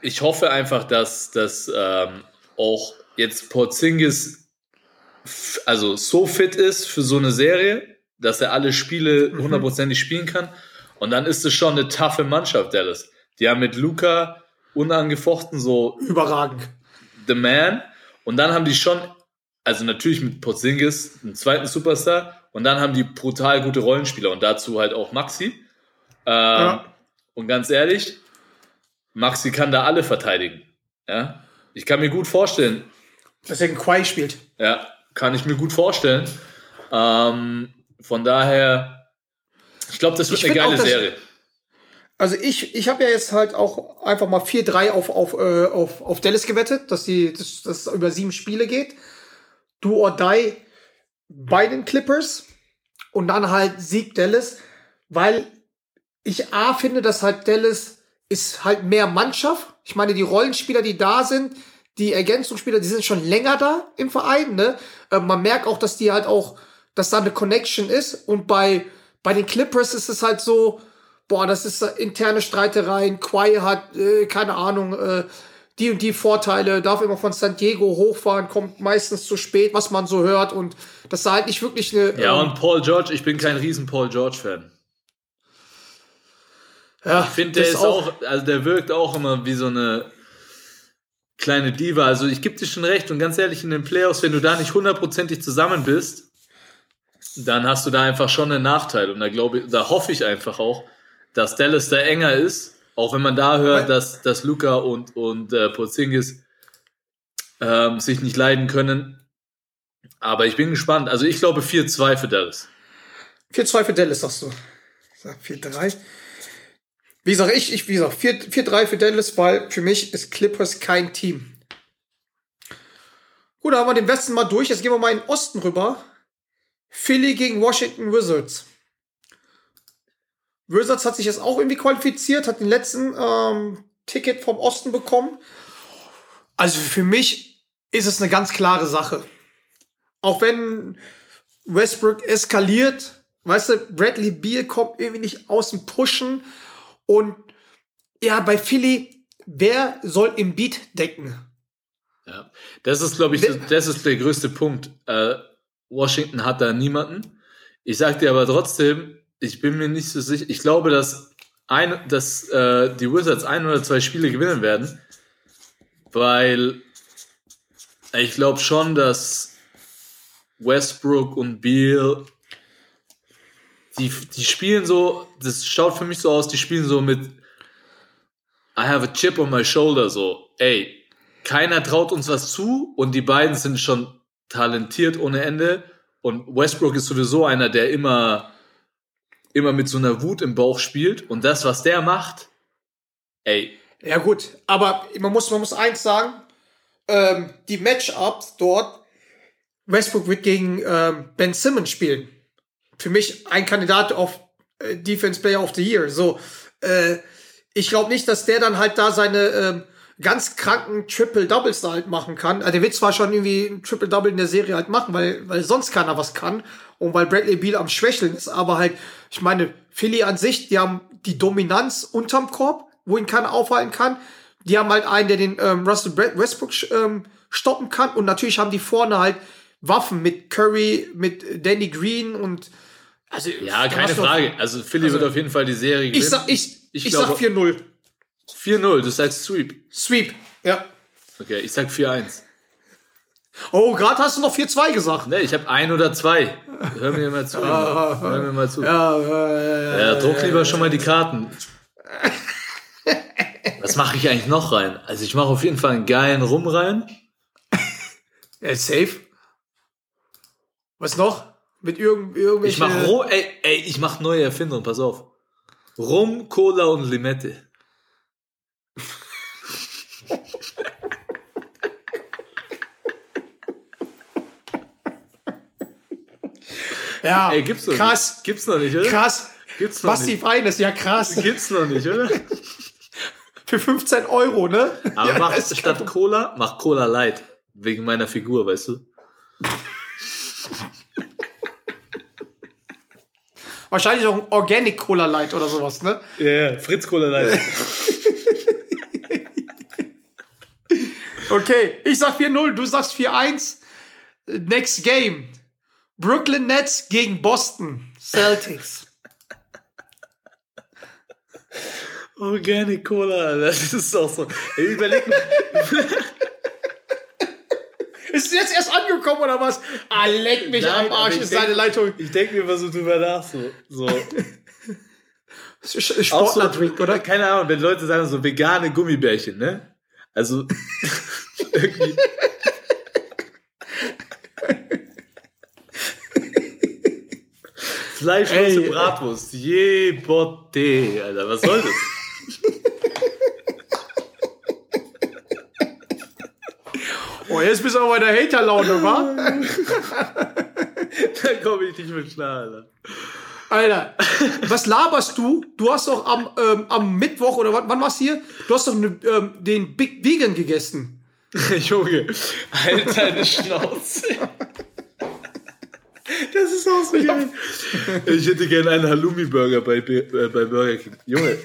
ich hoffe einfach, dass, dass ähm, auch jetzt Porzingis also so fit ist für so eine Serie, dass er alle Spiele hundertprozentig spielen kann. Und dann ist es schon eine taffe Mannschaft, Dallas. Die haben mit Luca unangefochten so Überragend. The Man. Und dann haben die schon, also natürlich mit Porzingis, einen zweiten Superstar. Und dann haben die brutal gute Rollenspieler und dazu halt auch Maxi. Ähm, Ja. Und ganz ehrlich, Maxi kann da alle verteidigen. Ja? Ich kann mir gut vorstellen, Deswegen Quai spielt. ja, kann ich mir gut vorstellen. Ähm, von daher, ich glaube, das wird Ich eine geile auch, dass- Serie. Also ich, ich habe ja jetzt halt auch einfach mal 4-3 auf, auf, äh, auf, auf Dallas gewettet, dass die, dass das über sieben Spiele geht. Do or die bei den Clippers und dann halt Sieg Dallas, weil ich A finde, dass halt Dallas ist halt mehr Mannschaft. Ich meine, die Rollenspieler, die da sind, die Ergänzungsspieler, die sind schon länger da im Verein, ne? Äh, man merkt auch, dass die halt auch, dass da eine Connection ist und bei, bei den Clippers ist es halt so, boah, das ist interne Streitereien, Quai hat, äh, keine Ahnung, äh, die und die Vorteile, darf immer von San Diego hochfahren, kommt meistens zu spät, was man so hört und das ist halt nicht wirklich eine, Ja, ähm, und Paul George, ich bin kein riesen Paul George-Fan. ja, Ich finde, der ist auch, also der wirkt auch immer wie so eine kleine Diva. Also ich gebe dir schon recht und ganz ehrlich, in den Playoffs, wenn du da nicht hundertprozentig zusammen bist, dann hast du da einfach schon einen Nachteil. Und da glaube ich, da hoffe ich einfach auch, dass Dallas da enger ist, auch wenn man da hört, dass, dass Luca und, und äh, Porzingis ähm, sich nicht leiden können. Aber ich bin gespannt. Also ich glaube 4-2 für Dallas. 4-2 für Dallas, sagst du. Ich sag 4-3. Wie sag ich, ich, wie gesagt, 4 4-3 für Dallas, weil für mich ist Clippers kein Team. Gut, da haben wir den Westen mal durch. Jetzt gehen wir mal in den Osten rüber. Philly gegen Washington Wizards. Wizards hat sich jetzt auch irgendwie qualifiziert, hat den letzten ähm, Ticket vom Osten bekommen. Also für mich ist es eine ganz klare Sache. Auch wenn Westbrook eskaliert, weißt du, Bradley Beal kommt irgendwie nicht aus dem Pushen und ja, bei Philly, wer soll im Beat decken? Ja, das ist, glaube ich, Wer- das ist der größte Punkt. Äh, Washington hat da niemanden. Ich sag dir aber trotzdem, ich bin mir nicht so sicher. Ich glaube, dass, ein, dass äh, die Wizards ein oder zwei Spiele gewinnen werden, weil ich glaube schon, dass Westbrook und Beal die, die spielen so, das schaut für mich so aus, die spielen so mit I have a chip on my shoulder, so, ey, keiner traut uns was zu und die beiden sind schon talentiert ohne Ende und Westbrook ist sowieso einer, der immer, immer mit so einer Wut im Bauch spielt und das, was der macht, ey, Ja gut, aber man muss, man muss eins sagen, ähm, die Matchups dort, Westbrook wird gegen ähm, Ben Simmons spielen. Für mich ein Kandidat auf äh, Defense Player of the Year. So, äh, ich glaube nicht, dass der dann halt da seine ähm, ganz kranken Triple-Doubles da halt machen kann. Also der wird zwar schon irgendwie ein Triple-Double in der Serie halt machen, weil, weil sonst keiner was kann und weil Bradley Beal am Schwächeln ist, aber halt, ich meine, Philly an sich, die haben die Dominanz unterm Korb, wo ihn keiner aufhalten kann. Die haben halt einen, der den ähm, Russell Westbrook ähm, stoppen kann und natürlich haben die vorne halt Waffen mit Curry, mit Danny Green und also ja, keine Frage. Also Philly Also, wird auf jeden Fall die Serie gewinnen. Ich sag, ich, Ich ich, glaube- sag 4-0. 4-0, du sagst Sweep. Sweep. Ja. Okay, ich sag 4-1. Oh, gerade hast du noch 4-2 gesagt. Ne, ich habe ein oder zwei. Hör mir mal zu. Hör mir mal zu. Ja, äh, Ja, druck lieber schon mal die Karten. Was mache ich eigentlich noch rein? Also ich mache auf jeden Fall einen geilen Rum rein. äh, safe. Was noch? Mit irgend, irgendwelchen. Ich mache ey, ey, ich mache neue Erfindungen, pass auf. Rum, Cola und Limette. Ja, Ey, gibt's noch krass. nicht. Gibt's noch nicht, oder? Krass. Gibt's noch Basti nicht. Feines, ja krass. Gibt's noch nicht, oder? [LAUGHS] Für 15 Euro, ne? Aber ja, mach ist statt Cola, mach Cola Light. wegen meiner Figur, weißt du? Wahrscheinlich auch ein Organic Cola Light oder sowas, ne? Ja, ja, Fritz Cola Light. [LAUGHS] Okay, ich sag 4-0, du sagst 4-1. Next Game. Brooklyn Nets gegen Boston Celtics. [LAUGHS] Organic Cola, das ist auch so. Ey, überleg mal. [LAUGHS] Ist jetzt erst angekommen oder was? Ah, leck mich Nein, am Arsch, ist denk- deine Leitung. Ich denke mir immer so drüber nach, so. so. [LAUGHS] Auch so, Sportler-Drink, oder? Keine Ahnung, wenn Leute sagen so vegane Gummibärchen, ne? Also [LAUGHS] irgendwie. Fleischlose Ey, Bratwurst, je botte, Alter, was soll das? [LAUGHS] Oh, jetzt bist du aber bei der Hater-Laune, wa? [LAUGHS] da komme ich nicht mit klar, Alter. Alter, was laberst du? Du hast doch am, ähm, am Mittwoch oder wann, wann war's hier? Du hast doch ne, ähm, den Big Vegan gegessen. [LAUGHS] Junge, halt deine Schnauze. Das ist auch so geil. Ich hätte gerne einen Halloumi-Burger bei, äh, bei Burger King. Junge,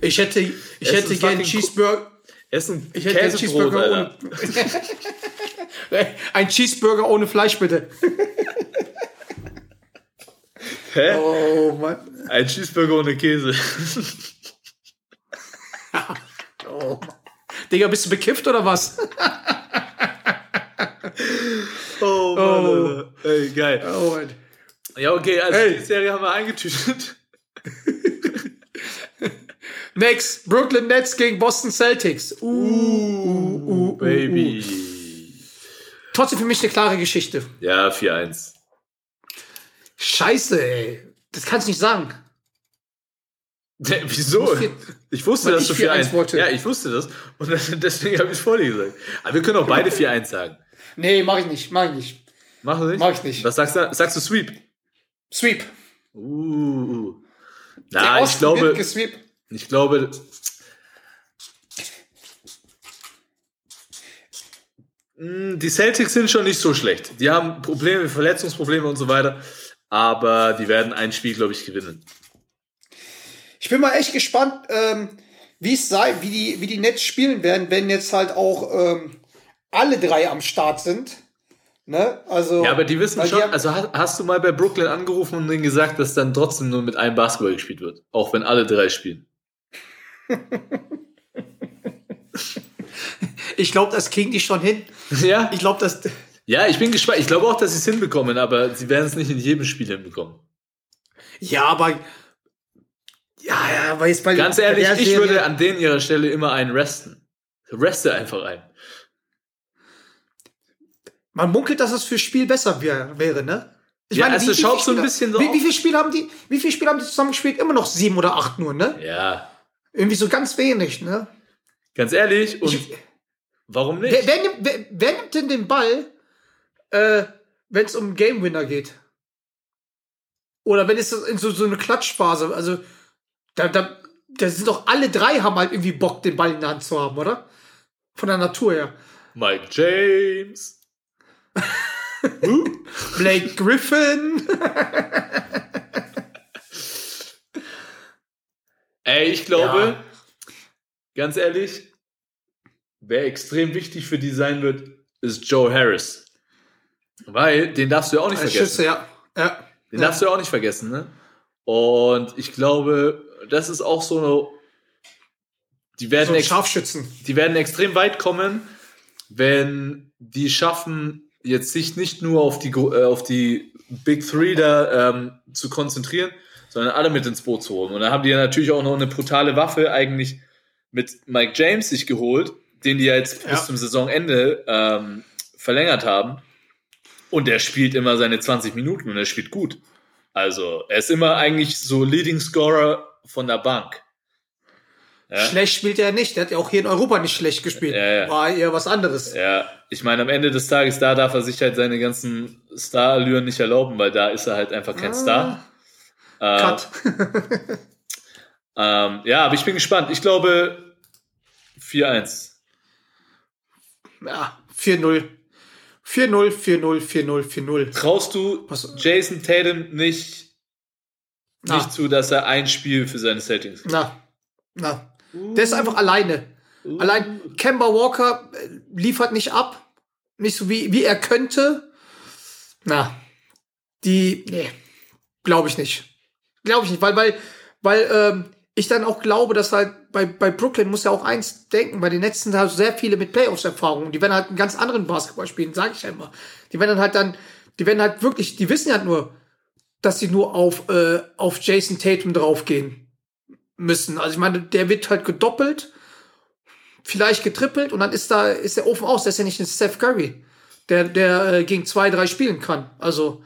Ich hätte, ich Es hätte ist gern fucking Cheeseburger. essen Ich hätte einen Cheeseburger ohne. [LAUGHS] Ein Cheeseburger ohne Fleisch, bitte. Hä? Oh Mann. Ein Cheeseburger ohne Käse. [LAUGHS] Oh. Digga, bist du bekifft oder was? [LAUGHS] Oh Mann, Alter. Ey, geil. Oh, Mann. Ja, okay, also Ey. die Serie haben wir eingetütet. [LAUGHS] Next, Brooklyn Nets gegen Boston Celtics. Uh, uh, uh, uh, Baby. Uh. Trotzdem für mich eine klare Geschichte. Ja, 4-1. Scheiße, ey. Das kannst du nicht sagen. Hä, Wieso? Ich wusste, dass ich du 4-1 4-1 wollte. Ja, ich wusste das. Und deswegen habe ich es vor dir gesagt. Aber wir können auch beide 4-1 sagen. Nee, mach ich nicht, mach ich nicht. Wir nicht? Mach ich nicht. Was sagst du? Sagst du Sweep? Sweep. Uh. Der Na, ich glaube, ich glaube, Mm, die Celtics sind schon nicht so schlecht. Die haben Probleme, Verletzungsprobleme und so weiter. Aber die werden ein Spiel, glaube ich, gewinnen. Ich bin mal echt gespannt, ähm, wie es sei, wie die, wie die Nets spielen werden, wenn jetzt halt auch ähm, alle drei am Start sind. Ne? Also, Ja, aber die wissen schon, haben- also hast, hast du mal bei Brooklyn angerufen und denen gesagt, dass dann trotzdem nur mit einem Basketball gespielt wird. Auch wenn alle drei spielen. ich glaube, das kriegen die schon hin. Ja? Ich glaube, das. Ja, ich bin gespannt. Ich glaube auch, dass sie es hinbekommen, aber sie werden es nicht in jedem Spiel hinbekommen. Ja, aber. Ja, ja, aber jetzt bei Ganz ehrlich, ich Serie- würde an denen ihrer Stelle immer einen resten. Reste einfach ein. Man munkelt, dass es für Spiel besser wär, wäre, ne? Ich Ja, also wie- schaut so ein bisschen so Wie, wie viele Spiele haben die? Wie viele Spiele haben die zusammen gespielt? Immer noch sieben oder acht nur, ne? Ja, Irgendwie so ganz wenig, ne? ganz ehrlich. Und Ich- warum nicht? Wer, wer, nimmt, wer, wer nimmt denn den Ball, äh, wenn es um Game Winner geht? Oder wenn es in so, so eine Klatschphase, also da, da, da sind doch alle drei haben halt irgendwie Bock, den Ball in der Hand zu haben, oder? Von der Natur her. Mike James. [LAUGHS] Blake Griffin. Ey, ich glaube, Ja. ganz ehrlich, wer extrem wichtig für die sein wird, ist Joe Harris. Weil, den darfst du ja auch nicht Als vergessen. Schütze, ja. ja. Den Ja. darfst du ja auch nicht vergessen, ne? Und ich glaube, das ist auch so, die werden, So Scharfschützen. die werden extrem weit kommen, wenn die schaffen, jetzt sich nicht nur auf die, äh, auf die Big Three da ähm, zu konzentrieren, sondern alle mit ins Boot zu holen. Und da haben die ja natürlich auch noch eine brutale Waffe eigentlich mit Mike James sich geholt, den die ja jetzt Ja. bis zum Saisonende ähm, verlängert haben. Und der spielt immer seine 20 Minuten und er spielt gut. Also er ist immer eigentlich so Leading Scorer von der Bank. Ja. Schlecht spielt er nicht. Der hat ja auch hier in Europa nicht schlecht gespielt. Ja, ja. War eher was anderes. Ja, ich meine, am Ende des Tages, da darf er sich halt seine ganzen Star-Allüren nicht erlauben, weil da ist er halt einfach kein Star. Äh, Ah. Cut. [LAUGHS] ähm, ja, aber ich bin gespannt. Ich glaube 4-1. ja, 4-0. 4-0, 4-0, 4-0, 4-0. Traust du Jason Tatum nicht, Na. nicht zu, dass er ein Spiel für seine Settings kriegt? Na, na. Der ist einfach alleine. Allein Kemba Walker äh, liefert nicht ab. Nicht so wie, wie er könnte. Na, die, nee, glaube ich nicht. Glaube ich nicht, weil, weil, weil ähm, ich dann auch glaube, dass halt bei, bei Brooklyn muss ja auch eins denken, bei den sind halt sehr viele mit Playoffs-Erfahrungen. Die werden halt einen ganz anderen Basketball spielen, sage ich immer. Die werden halt dann, die werden halt wirklich, die wissen halt nur, dass sie nur auf, äh, auf Jason Tatum draufgehen müssen. Also ich meine, der wird halt gedoppelt, vielleicht getrippelt und dann ist da, ist der Ofen aus. Der ist ja nicht ein Steph Curry, der, der äh, gegen zwei, drei spielen kann. Also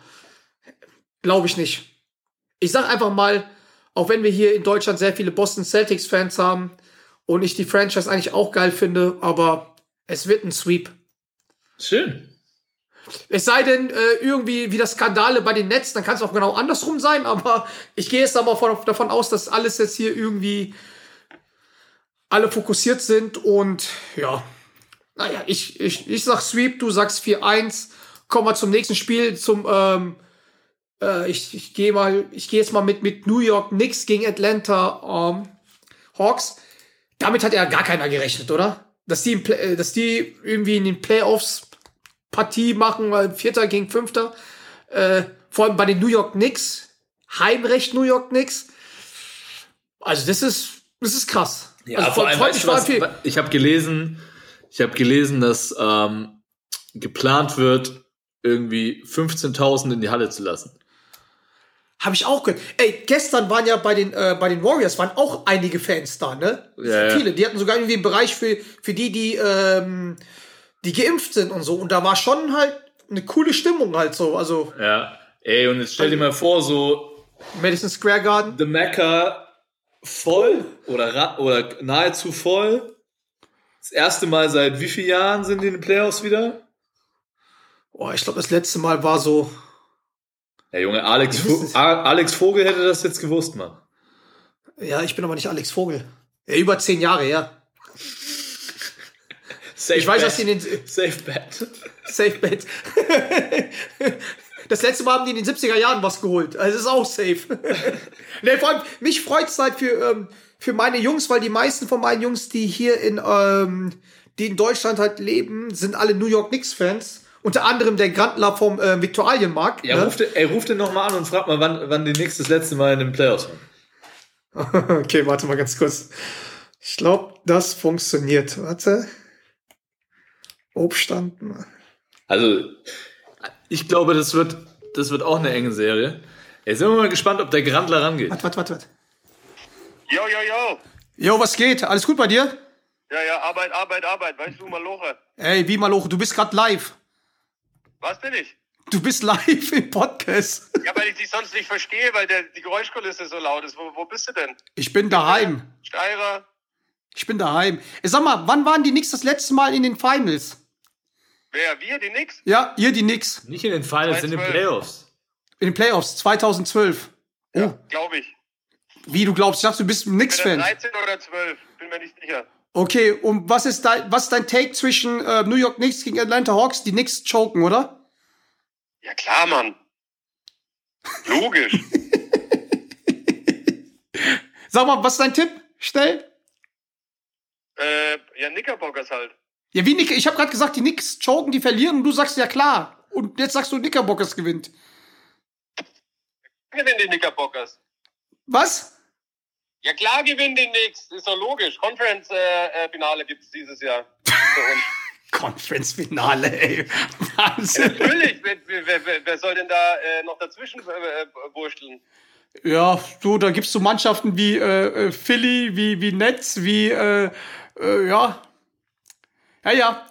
glaube ich nicht. Ich sag einfach mal, auch wenn wir hier in Deutschland sehr viele Boston Celtics Fans haben und ich die Franchise eigentlich auch geil finde, aber es wird ein Sweep. Schön. Es sei denn, äh, irgendwie wieder Skandale bei den Nets, dann kann es auch genau andersrum sein, [LAUGHS] aber ich gehe jetzt aber von, davon aus, dass alles jetzt hier irgendwie alle fokussiert sind und ja, naja, ich, ich, ich sag Sweep, du sagst 4-1. Kommen wir zum nächsten Spiel, zum, ähm, äh, ich, ich gehe mal, ich gehe jetzt mal mit, mit New York Knicks gegen Atlanta ähm, Hawks. Damit hat ja gar keiner gerechnet, oder? Dass die, Play- äh, dass die irgendwie in den Playoffs Partie machen, weil Vierter gegen Fünfter. Äh, vor allem bei den New York Knicks. Heimrecht New York Knicks. Also das ist, das ist krass. Ja, also vor allem, weißt du was, ich habe gelesen, ich habe gelesen, dass ähm, geplant wird, irgendwie 15.000 in die Halle zu lassen. Habe ich auch gehört. Ey, gestern waren ja bei den, äh, bei den Warriors waren auch einige Fans da, ne? Ja. Viele. Die hatten sogar irgendwie einen Bereich für, für die, die, ähm, die geimpft sind und so. Und da war schon halt eine coole Stimmung halt so. Also Ja. Ey, und jetzt stell dir mal vor, so Madison Square Garden. The Mecca voll oder, oder nahezu voll. Das erste Mal seit wie vielen Jahren sind die in den Playoffs wieder? Oh, ich glaube, das letzte Mal war so. Ja, Junge, Alex, Vo Alex Vogel hätte das jetzt gewusst, Mann. Ja, ich bin aber nicht Alex Vogel. Ja, über zehn Jahre, ja. Safe Ich weiß, bet. dass die in den Safe Bet. Safe Bet. Das letzte Mal haben die in den 70er Jahren was geholt. Also ist auch safe. [LAUGHS] nee, vor allem, mich freut es halt für, ähm, für meine Jungs, weil die meisten von meinen Jungs, die hier in, ähm, die in Deutschland halt leben, sind alle New York Knicks-Fans. Unter anderem der Grandler vom äh, Viktualienmarkt. Ja, ne? ruf den, ey, ruf den nochmal an und frag mal, wann, wann die nächste das letzte Mal in den Playoffs waren. [LAUGHS] Okay, warte mal ganz kurz. Ich glaube, das funktioniert. Warte. Obstand. Also, ich glaube, das wird, das wird auch eine enge Serie. Jetzt sind wir mal gespannt, ob der Grandler rangeht. Warte, warte, warte, warte. Jo, jo, jo. Jo, was geht? Alles gut bei dir? Ja, ja, Arbeit, Arbeit, Arbeit. Weißt du, Maloche. Ey, wie Maloche, du bist gerade live. Was bin ich? Du bist live im Podcast. Ja, weil ich dich sonst nicht verstehe, weil der, die Geräuschkulisse so laut ist. Wo, wo bist du denn? Ich bin daheim. Steirer? Ich bin daheim. Sag mal, wann waren die Knicks das letzte Mal in den Finals? Wer? Wir? Die nix? Ja, ihr die Knicks. Nicht in den Finals, in den 2-12. Playoffs. In den Playoffs 2012. Oh, Glaube ich. wie du glaubst. Ich dachte, du bist ein Knicks-Fan. 13 oder 12. Bin mir nicht sicher. Okay, und was ist dein, was ist dein Take zwischen äh, New York Knicks gegen Atlanta Hawks? Die Knicks choken, oder? Ja, klar, Mann. Logisch. [LAUGHS] Sag mal, was ist dein Tipp? Schnell. äh, ja, Knickerbockers halt. Ja, wie Nick, ich habe gerade gesagt, die Knicks choken, die verlieren und du sagst ja klar. Und jetzt sagst du, Knickerbockers gewinnt. Gewinnen die Knickerbockers. Was? Ja, klar gewinnen die nix. Ist doch logisch. Conference-Finale äh, gibt's dieses Jahr. Für uns. [LAUGHS] Conference-Finale, ey. Wahnsinn. Natürlich. Wer, wer, wer, wer soll denn da äh, noch dazwischen äh, äh, wursteln? Ja, du, da gibt's so Mannschaften wie äh, äh, Philly, wie, wie Nets, wie, äh, äh, ja. Ja, ja.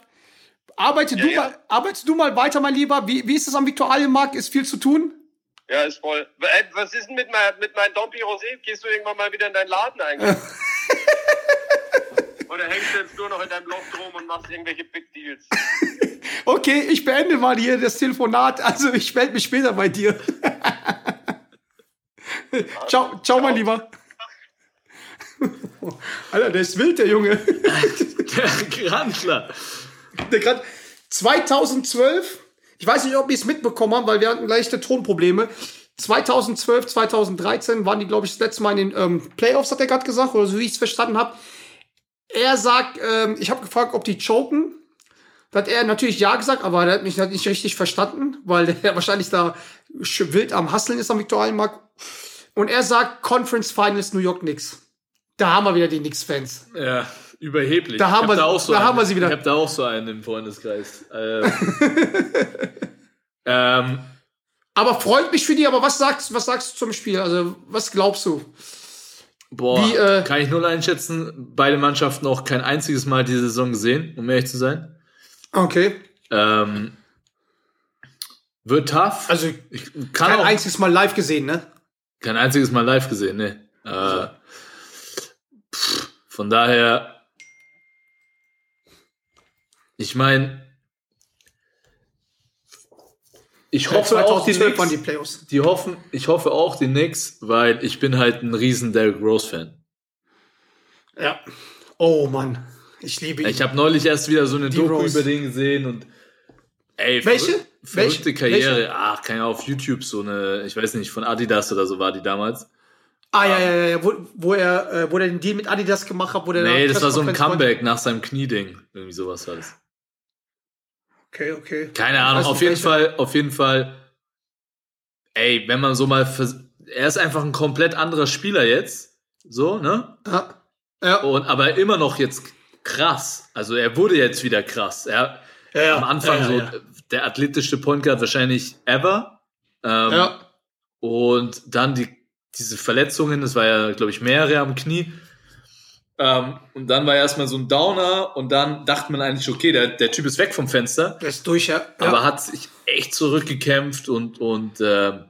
Arbeite, du ja. Mal, arbeite du mal weiter, mein Lieber. Wie, wie ist es am Viktualienmarkt? Ist viel zu tun? Ja, ist voll. Äh, Was ist denn mit, mein, mit meinem Dompi Rosé? Gehst du irgendwann mal wieder in deinen Laden eigentlich? [LAUGHS] Oder hängst du jetzt nur noch in deinem Loft rum und machst irgendwelche Big Deals? [LAUGHS] Okay, ich beende mal hier das Telefonat. Also, ich melde mich später bei dir. [LAUGHS] ciao, ciao, mein Lieber. Alter, der ist wild, der Junge. Der Grandler. der grad 2012, ich weiß nicht, ob ihr es mitbekommen habt, weil wir hatten leichte Tonprobleme. 2012, 2013 waren die, glaube ich, das letzte Mal in den ähm, Playoffs, hat er gerade gesagt, oder so wie ich es verstanden habe. Er sagt, ähm, ich habe gefragt, ob die choken. Da hat er natürlich ja gesagt, aber er hat mich halt nicht richtig verstanden, weil [LAUGHS] er wahrscheinlich da wild am Hasseln ist am Viktualienmarkt. Und er sagt Conference Finals New York Knicks. Da haben wir wieder die Knicks-Fans. Ja, überheblich. Da haben wir- auch so da einen. haben wir sie wieder. Ich habe da auch so einen im Freundeskreis. Ähm, [LAUGHS] ähm, Aber freut mich für die, aber was sagst, was sagst du zum Spiel? Also, was glaubst du? boah, Wie, äh, kann ich null einschätzen. Beide Mannschaften auch kein einziges Mal diese Saison gesehen, um ehrlich zu sein. Okay. Ähm, wird tough. Also, ich kann kein auch einziges Mal live gesehen, ne? kein einziges Mal live gesehen, ne. Äh, pff, von daher, ich meine, ich hoffe auch die 2012 waren die Knicks, Playoffs. die hoffen, ich hoffe auch die Knicks, weil ich bin halt ein riesen Derrick Rose Fan. Ja. Oh Mann, ich liebe ihn. Ich habe neulich erst wieder so eine Die Doku Rose. über den gesehen und ey, Welche? verrück- verrückte Welche? Karriere. Welche? Ach, keine Ahnung, auf YouTube so eine, ich weiß nicht, von Adidas oder so war die damals. ah ja, ja, ja, ja, wo, wo er, äh, wo er den Deal mit Adidas gemacht hat, wo der Nee, da das war so ein Comeback nach seinem Knieding. Irgendwie sowas war das. Okay, okay. Keine Ahnung, auf jeden welche. Fall, auf jeden Fall. Ey, wenn man so mal, er ist einfach ein komplett anderer Spieler jetzt. So, ne? Ja. ja. Und, aber immer noch jetzt krass. Also er wurde jetzt wieder krass. Er, ja, ja. am Anfang so der athletischste Point Guard wahrscheinlich ever. Ähm, Ja. Und dann die, diese Verletzungen, das war ja, glaube ich, mehrere am Knie. Ähm, und dann war erstmal so ein Downer und dann dachte man eigentlich, okay, der, der Typ ist weg vom Fenster, Der ist durch, ja. aber hat sich echt zurückgekämpft und, und ähm,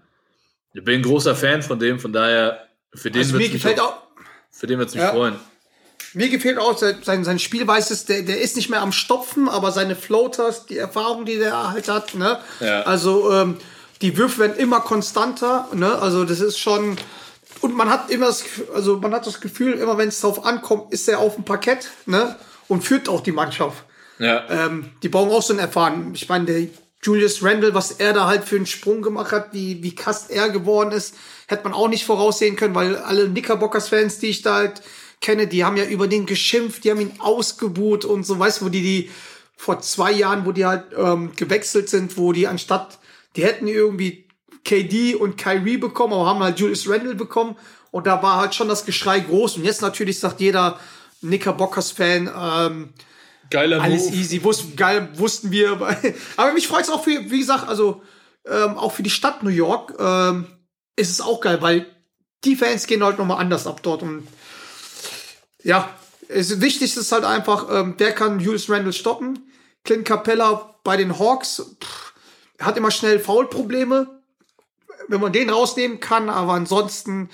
ich bin ein großer Fan von dem, von daher, für den also mir wird's mich, auch, für den wird's mich Ja. freuen. mir gefällt auch sein, sein, sein Spielweise, ist, der, der ist nicht mehr am Stopfen, aber seine Floaters, die Erfahrung, die der halt hat, ne? Ja. Also, ähm, die Würfe werden immer konstanter, ne? Also, das ist schon, und man hat immer das, Gefühl- also man hat das Gefühl, immer wenn es drauf ankommt, ist er auf dem Parkett, ne? Und führt auch die Mannschaft. Ja. Ähm, die brauchen auch so einen erfahren. Ich meine, der Julius Randle, was er da halt für einen Sprung gemacht hat, wie, wie krass er geworden ist, hätte man auch nicht voraussehen können, weil alle Knickerbockers-Fans, die ich da halt kenne, die haben ja über den geschimpft, die haben ihn ausgebuht und so, weißt du, wo die, die vor zwei Jahren, wo die halt ähm, gewechselt sind, wo die anstatt, die hätten irgendwie KD und Kyrie bekommen, aber haben halt Julius Randle bekommen und da war halt schon das Geschrei groß und jetzt natürlich sagt jeder Knickerbockers-Fan, ähm, Geiler alles Move. easy, wussten, geil, wussten wir. [LAUGHS] aber- mich freut es auch für, wie gesagt, also ähm, auch für die Stadt New York ähm, ist es auch geil, weil die Fans gehen halt nochmal anders ab dort. Und ja, es, wichtig ist halt einfach, ähm, wer kann Julius Randle stoppen? Clint Capella bei den Hawks pff, hat immer schnell Foulprobleme. Wenn man den rausnehmen kann, aber ansonsten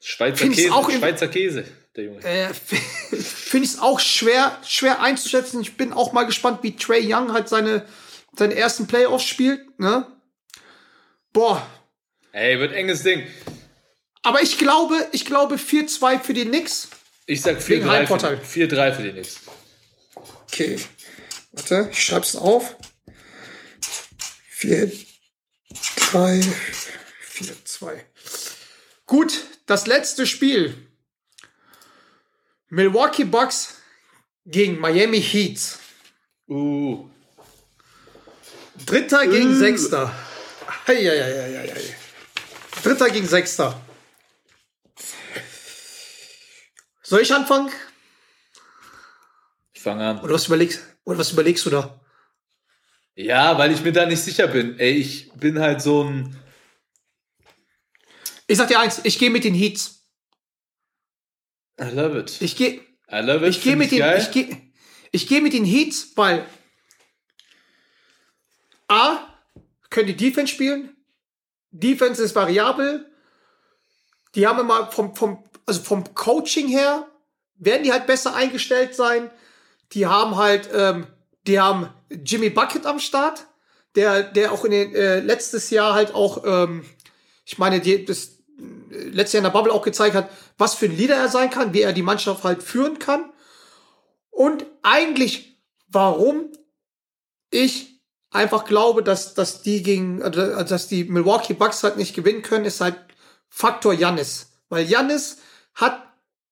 Schweizer Käse, auch im- Schweizer Käse, der Junge. äh, [LAUGHS] finde ich es auch schwer, schwer einzuschätzen. Ich bin auch mal gespannt, wie Trey Young halt seine, seine ersten Playoffs spielt. Ne? Boah. Ey, wird enges Ding. Aber ich glaube, ich glaube 4-2 für die Knicks. Ich sag Wegen 4-3 Heimvorteil. für, 4-3 für die Knicks. Okay. Warte, ich schreib's auf. 4, 3, 4, 2. Gut, das letzte Spiel. Milwaukee Bucks gegen Miami Heat. Uh. Dritter gegen Sechster. Eieieiei. Dritter gegen Sechster. Soll ich anfangen? Ich fange an. Oder was überlegst, oder was überlegst du da? Ja, weil ich mir da nicht sicher bin. Ey, ich bin halt so ein. Ich sag dir eins, ich gehe mit den Heats. I love it. Ich gehe I love it. ich gehe mit den geil. ich gehe ich gehe mit den Heats, weil A können die Defense spielen. Defense ist variabel. Die haben immer vom vom also vom Coaching her werden die halt besser eingestellt sein. Die haben halt ähm, die haben Jimmy Bucket am Start, der der auch in den äh, letztes Jahr halt auch ähm, ich meine, die, das äh, letztes Jahr in der Bubble auch gezeigt hat, was für ein Leader er sein kann, wie er die Mannschaft halt führen kann. Und eigentlich warum ich einfach glaube, dass, dass die gegen, also dass die Milwaukee Bucks halt nicht gewinnen können, ist halt Faktor Jannis. Weil Jannis hat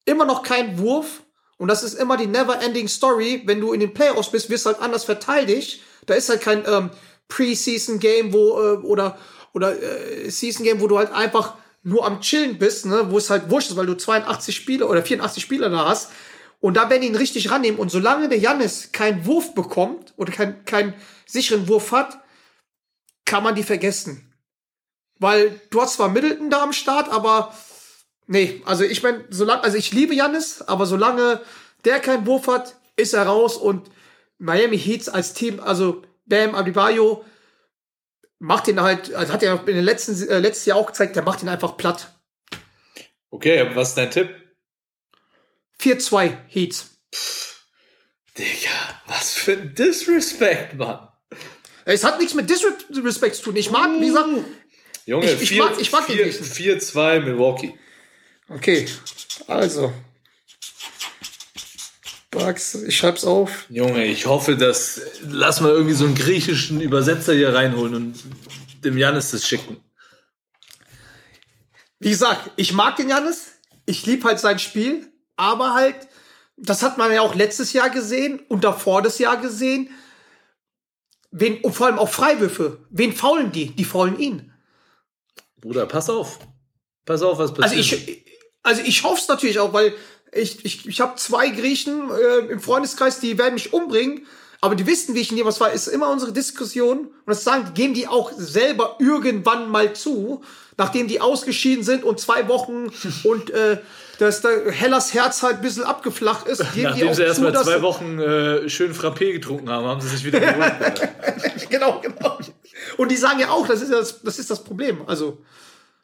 immer noch keinen Wurf und das ist immer die never-ending Story. Wenn du in den Playoffs bist, wirst du halt anders verteidigt. Da ist halt kein ähm, Preseason-Game, wo äh, oder oder äh, Season-Game, wo du halt einfach nur am Chillen bist, ne, wo es halt wurscht ist, weil du 82 Spiele oder 84 Spieler da hast. Und da werden die ihn richtig rannehmen. Und solange der Jannis keinen Wurf bekommt oder keinen keinen sicheren Wurf hat, kann man die vergessen. Weil du hast zwar Middleton da am Start, aber nee, also ich meine, solange, also ich liebe Jannis, aber solange der keinen Wurf hat, ist er raus und Miami Heats als Team, also Bam Adebayo macht ihn halt, also hat er in den letzten äh, letztes Jahr auch gezeigt, der macht ihn einfach platt. Okay, was ist dein Tipp? 4-2 Heats. Digga, was für ein Disrespect, Mann. Es hat nichts mit Disrespect zu tun. Ich mag, wie gesagt, Junge, Ich- ich 4 mag- ich mag nicht. 4-2 Milwaukee. Okay, also. Bugs, ich schreib's auf. Junge, ich hoffe, dass. Lass mal irgendwie so einen griechischen Übersetzer hier reinholen und dem Janis das schicken. Wie gesagt, ich mag den Jannis. Ich lieb halt sein Spiel. Aber halt, das hat man ja auch letztes Jahr gesehen und davor das Jahr gesehen. Wen, und vor allem auch Freiwürfe. Wen faulen die? Die faulen ihn. Bruder, pass auf. Pass auf, was passiert. Also ich, also ich hoffe es natürlich auch, weil ich, ich, ich habe zwei Griechen äh, im Freundeskreis, die werden mich umbringen, aber die wissen, wie ich in dir was war, ist immer unsere Diskussion. Und das sagen, geben die auch selber irgendwann mal zu, nachdem die ausgeschieden sind und zwei Wochen [LAUGHS] und äh, dass da Hellas Herz halt ein bisschen abgeflacht ist, geben die Nachdem auch sie erst zu, mal zwei Wochen äh, schön Frappé getrunken haben, haben sie sich wieder beruhigt. [LAUGHS] genau, genau. Und die sagen ja auch, das ist ja das, das ist das Problem. Also,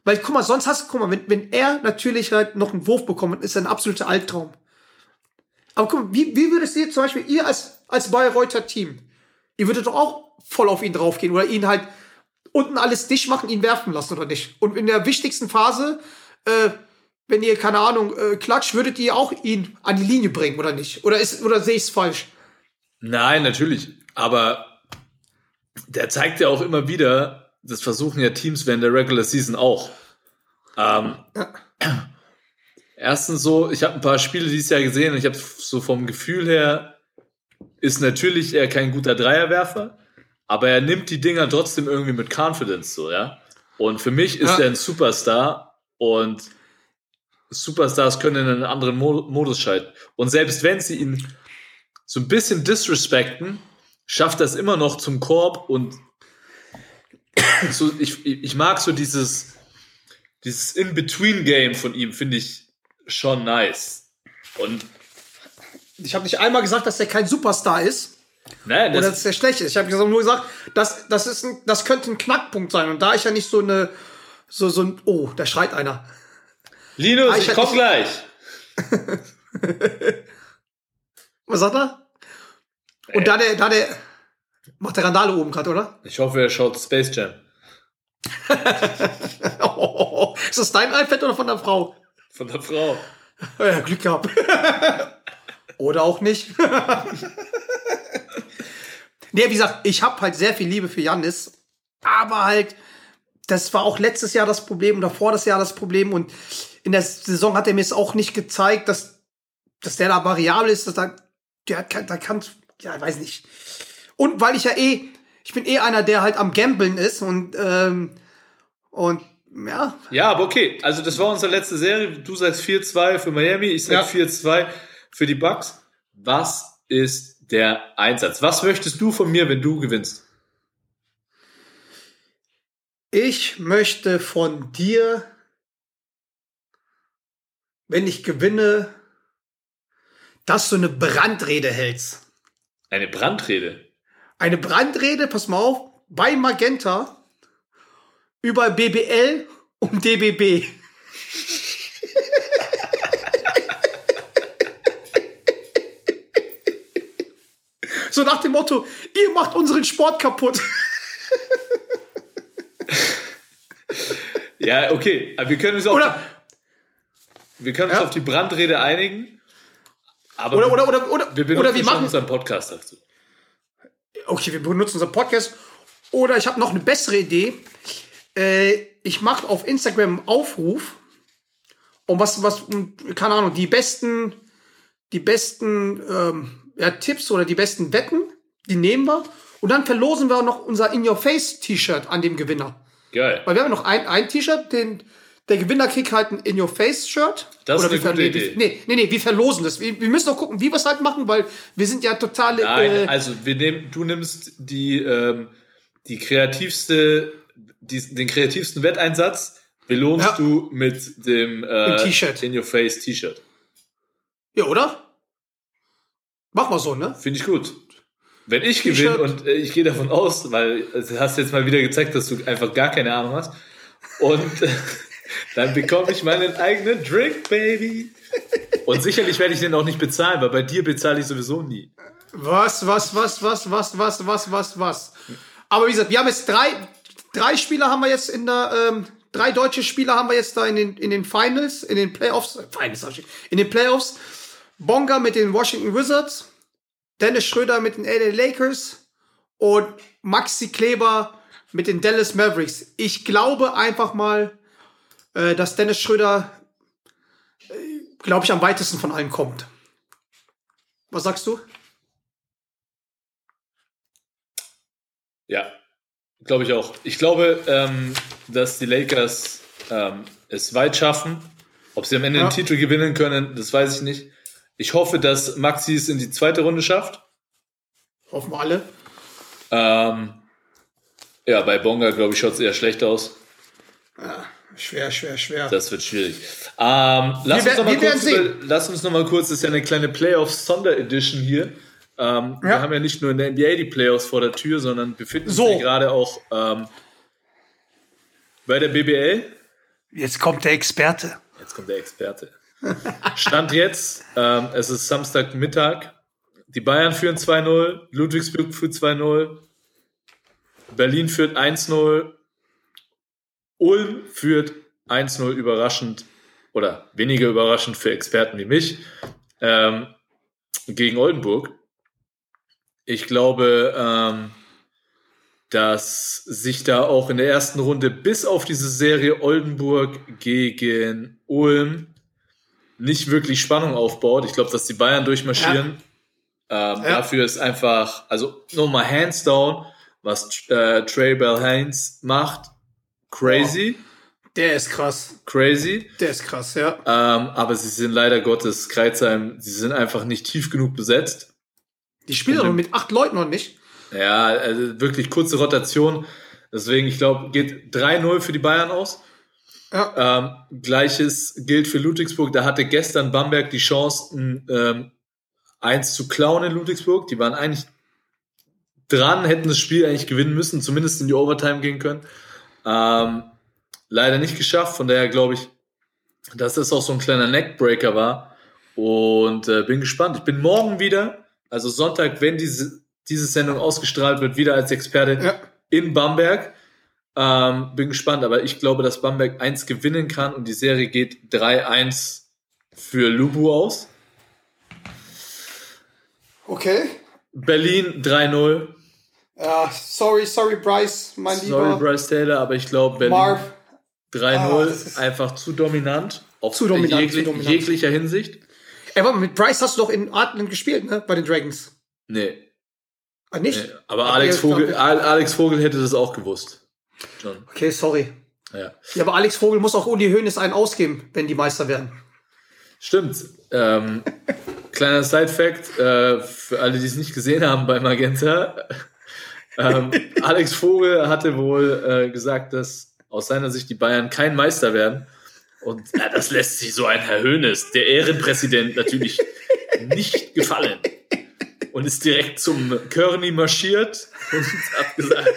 weil, guck mal, sonst hast du, guck mal, wenn, wenn er natürlich halt noch einen Wurf bekommt, ist er ein absoluter Albtraum. Aber guck mal, wie, wie würdest ihr zum Beispiel, ihr als, als Bayreuther Team, ihr würdet doch auch voll auf ihn draufgehen oder ihn halt unten alles dicht machen, ihn werfen lassen oder nicht? Und in der wichtigsten Phase, äh, wenn ihr, keine Ahnung, äh, klatscht, würdet ihr auch ihn an die Linie bringen oder nicht? Oder oder sehe ich es falsch? Nein, natürlich. Aber der zeigt ja auch immer wieder, das versuchen ja Teams während der Regular Season auch. Ähm, erstens so, ich habe ein paar Spiele dieses Jahr gesehen und ich habe so vom Gefühl her, ist natürlich er kein guter Dreierwerfer, aber er nimmt die Dinger trotzdem irgendwie mit Confidence so, ja. Und für mich ist Ja. er ein Superstar und Superstars können in einen anderen Mo Modus schalten. Und selbst wenn sie ihn so ein bisschen disrespekten, schafft das immer noch zum Korb und so, ich, ich mag so dieses, dieses In-Between-Game von ihm, finde ich schon nice. Und Ich habe nicht einmal gesagt, dass er kein Superstar ist. nein, Oder das, dass der schlecht ist. Ich habe nur gesagt, das, das, ist ein, das könnte ein Knackpunkt sein. Und da ich ja nicht so eine, so, so ein, oh, da schreit einer. Linus, Ah, ich ich komm gleich. [LAUGHS] Was sagt er? Und da der, da der, macht der Randale oben gerade, oder? Ich hoffe, er schaut Space Jam. Oh, [LAUGHS] ist das dein iPad oder von der Frau? Von der Frau. Ja, Glück gehabt. [LAUGHS] oder auch nicht. [LAUGHS] nee, wie gesagt, ich habe halt sehr viel Liebe für Jannis, aber halt, das war auch letztes Jahr das Problem und davor das Jahr das Problem und in der Saison hat er mir es auch nicht gezeigt, dass, dass der da variabel ist, dass da, der kann, da kann, ja, weiß nicht. Und weil ich ja eh, ich bin eh einer, der halt am Gambeln ist und, ähm, und, ja, Ja, aber okay. Also, das war unsere letzte Serie. Du sagst 4-2 für Miami, ich sag Ja. 4-2 für die Bucks. Was ist der Einsatz? Was möchtest du von mir, wenn du gewinnst? Ich möchte von dir, wenn ich gewinne, dass du eine Brandrede hältst. Eine Brandrede. Eine Brandrede, pass mal auf, bei Magenta über BBL und DBB. So nach dem Motto, ihr macht unseren Sport kaputt. Ja, okay. Aber wir können uns auf, Oder, wir können uns Ja. auf die Brandrede einigen. Aber oder, oder, oder, oder, wir benutzen oder wir machen, unseren Podcast dazu. okay, wir benutzen unseren Podcast. Oder ich habe noch eine bessere Idee. Äh, ich mache auf Instagram einen Aufruf. Und was, was, keine Ahnung, die besten, die besten ähm, ja, Tipps oder die besten Wetten, die nehmen wir. Und dann verlosen wir auch noch unser In Your Face T-Shirt an dem Gewinner. Geil. Weil wir haben noch ein, ein T-Shirt, den der Gewinner kriegt halt ein In Your Face Shirt. Das ist Oder eine wir gute Idee. Nee, nee, nee, wir verlosen das. Wir, wir müssen noch gucken, wie wir es halt machen, weil wir sind ja totale. Nein, äh, also wir nehmen, du nimmst die, ähm, die kreativste, die, den kreativsten Wetteinsatz, belohnst Ja. du mit dem äh. In Your Face T-Shirt. ja, oder? Mach mal so, ne? Finde ich gut. Wenn ich gewinne und äh, ich gehe davon aus, weil du hast jetzt mal wieder gezeigt, dass du einfach gar keine Ahnung hast. Und äh, [LAUGHS] dann bekomme ich meinen eigenen Drink, Baby. Und sicherlich werde ich den auch nicht bezahlen, weil bei dir bezahle ich sowieso nie. Was, was, was, was, was, was, was, was, was. Aber wie gesagt, wir haben jetzt drei, drei Spieler haben wir jetzt in der, ähm, drei deutsche Spieler haben wir jetzt da in den, in den Finals, in den Playoffs, äh, Finals, in den Playoffs. Bonga mit den Washington Wizards, Dennis Schröder mit den LA Lakers und Maxi Kleber mit den Dallas Mavericks. Ich glaube einfach mal, äh, dass Dennis Schröder, äh, glaube ich, am weitesten von allen kommt. Was sagst du? Ja, glaube ich auch. Ich glaube, ähm, dass die Lakers ähm, es weit schaffen. Ob sie am Ende Ja. den Titel gewinnen können, das weiß ich nicht. Ich hoffe, dass Maxi es in die zweite Runde schafft. Hoffen wir alle. Ähm, ja, bei Bonga, glaube ich, schaut es eher schlecht aus. Schwer, schwer, schwer. Das wird schwierig. Ähm, lass, Wir uns noch mal kurz über, lass uns noch mal kurz, das ist ja eine kleine Playoffs-Sonderedition hier. Ähm, Wir Ja. haben ja nicht nur in der NBA die Playoffs vor der Tür, sondern befinden So. uns gerade auch ähm, bei der BBL. Jetzt kommt der Experte. Jetzt kommt der Experte. Stand jetzt, ähm, es ist Samstagmittag. Die Bayern führen 2-0, Ludwigsburg führt 2-0, Berlin führt 1-0, Ulm führt 1-0 überraschend oder weniger überraschend für Experten wie mich ähm, gegen Oldenburg. Ich glaube, ähm, dass sich da auch in der ersten Runde bis auf diese Serie Oldenburg gegen Ulm nicht wirklich Spannung aufbaut. Ich glaube, dass die Bayern durchmarschieren. Ähm, Ja. Dafür ist einfach, also nochmal hands down, was äh, Trey Bell Haynes macht. Crazy, Der ist krass. crazy. Der ist krass, ja. Ähm, aber sie sind leider Gottes, Kreuzheim, sie sind einfach nicht tief genug besetzt. Die spielen doch mit acht Leuten noch nicht. Ja, also wirklich kurze Rotation. Deswegen, ich glaube, geht 3-0 für die Bayern aus. Ja. Ähm, Gleiches gilt für Ludwigsburg. Da hatte gestern Bamberg die Chance, ein, ähm, eins zu klauen in Ludwigsburg. Die waren eigentlich dran, hätten das Spiel eigentlich gewinnen müssen, zumindest in die Overtime gehen können. Ähm, leider nicht geschafft. Von daher glaube ich, dass das auch so ein kleiner Neckbreaker war. Und äh, bin gespannt. Ich bin morgen wieder, also Sonntag, wenn diese, diese Sendung ausgestrahlt wird, wieder als Experte Ja. in Bamberg. Ähm, bin gespannt, aber ich glaube, dass Bamberg 1 gewinnen kann und die Serie geht 3-1 für Lubu aus. Okay. Berlin 3-0. Ja, sorry, sorry, Bryce, mein Sorry, lieber. Bryce Taylor, aber ich glaube, Berlin Marv. 3-0 Ah, einfach zu dominant. Auf Zu dominant, jegli zu dominant. jeglicher Hinsicht. Ey, warte mal, mit Bryce hast du doch in Artland gespielt, ne? Bei den Dragons. Nee. Ah, nicht? nee. Aber Alex Vogel, Al- Alex Vogel hätte das auch gewusst. Schon. Okay, sorry. Ja. Ja, aber Alex Vogel muss auch Uli Hoeneß einen ausgeben, wenn die Meister werden. Stimmt. Ähm, [LAUGHS] kleiner Side-Fact äh, für alle, die es nicht gesehen haben bei Magenta. [LAUGHS] Ähm, Alex Vogel hatte wohl äh, gesagt, dass aus seiner Sicht die Bayern kein Meister werden. Und ja, das lässt sich so ein Herr Hoeneß, der Ehrenpräsident, natürlich nicht gefallen. Und ist direkt zum Körny marschiert und hat gesagt,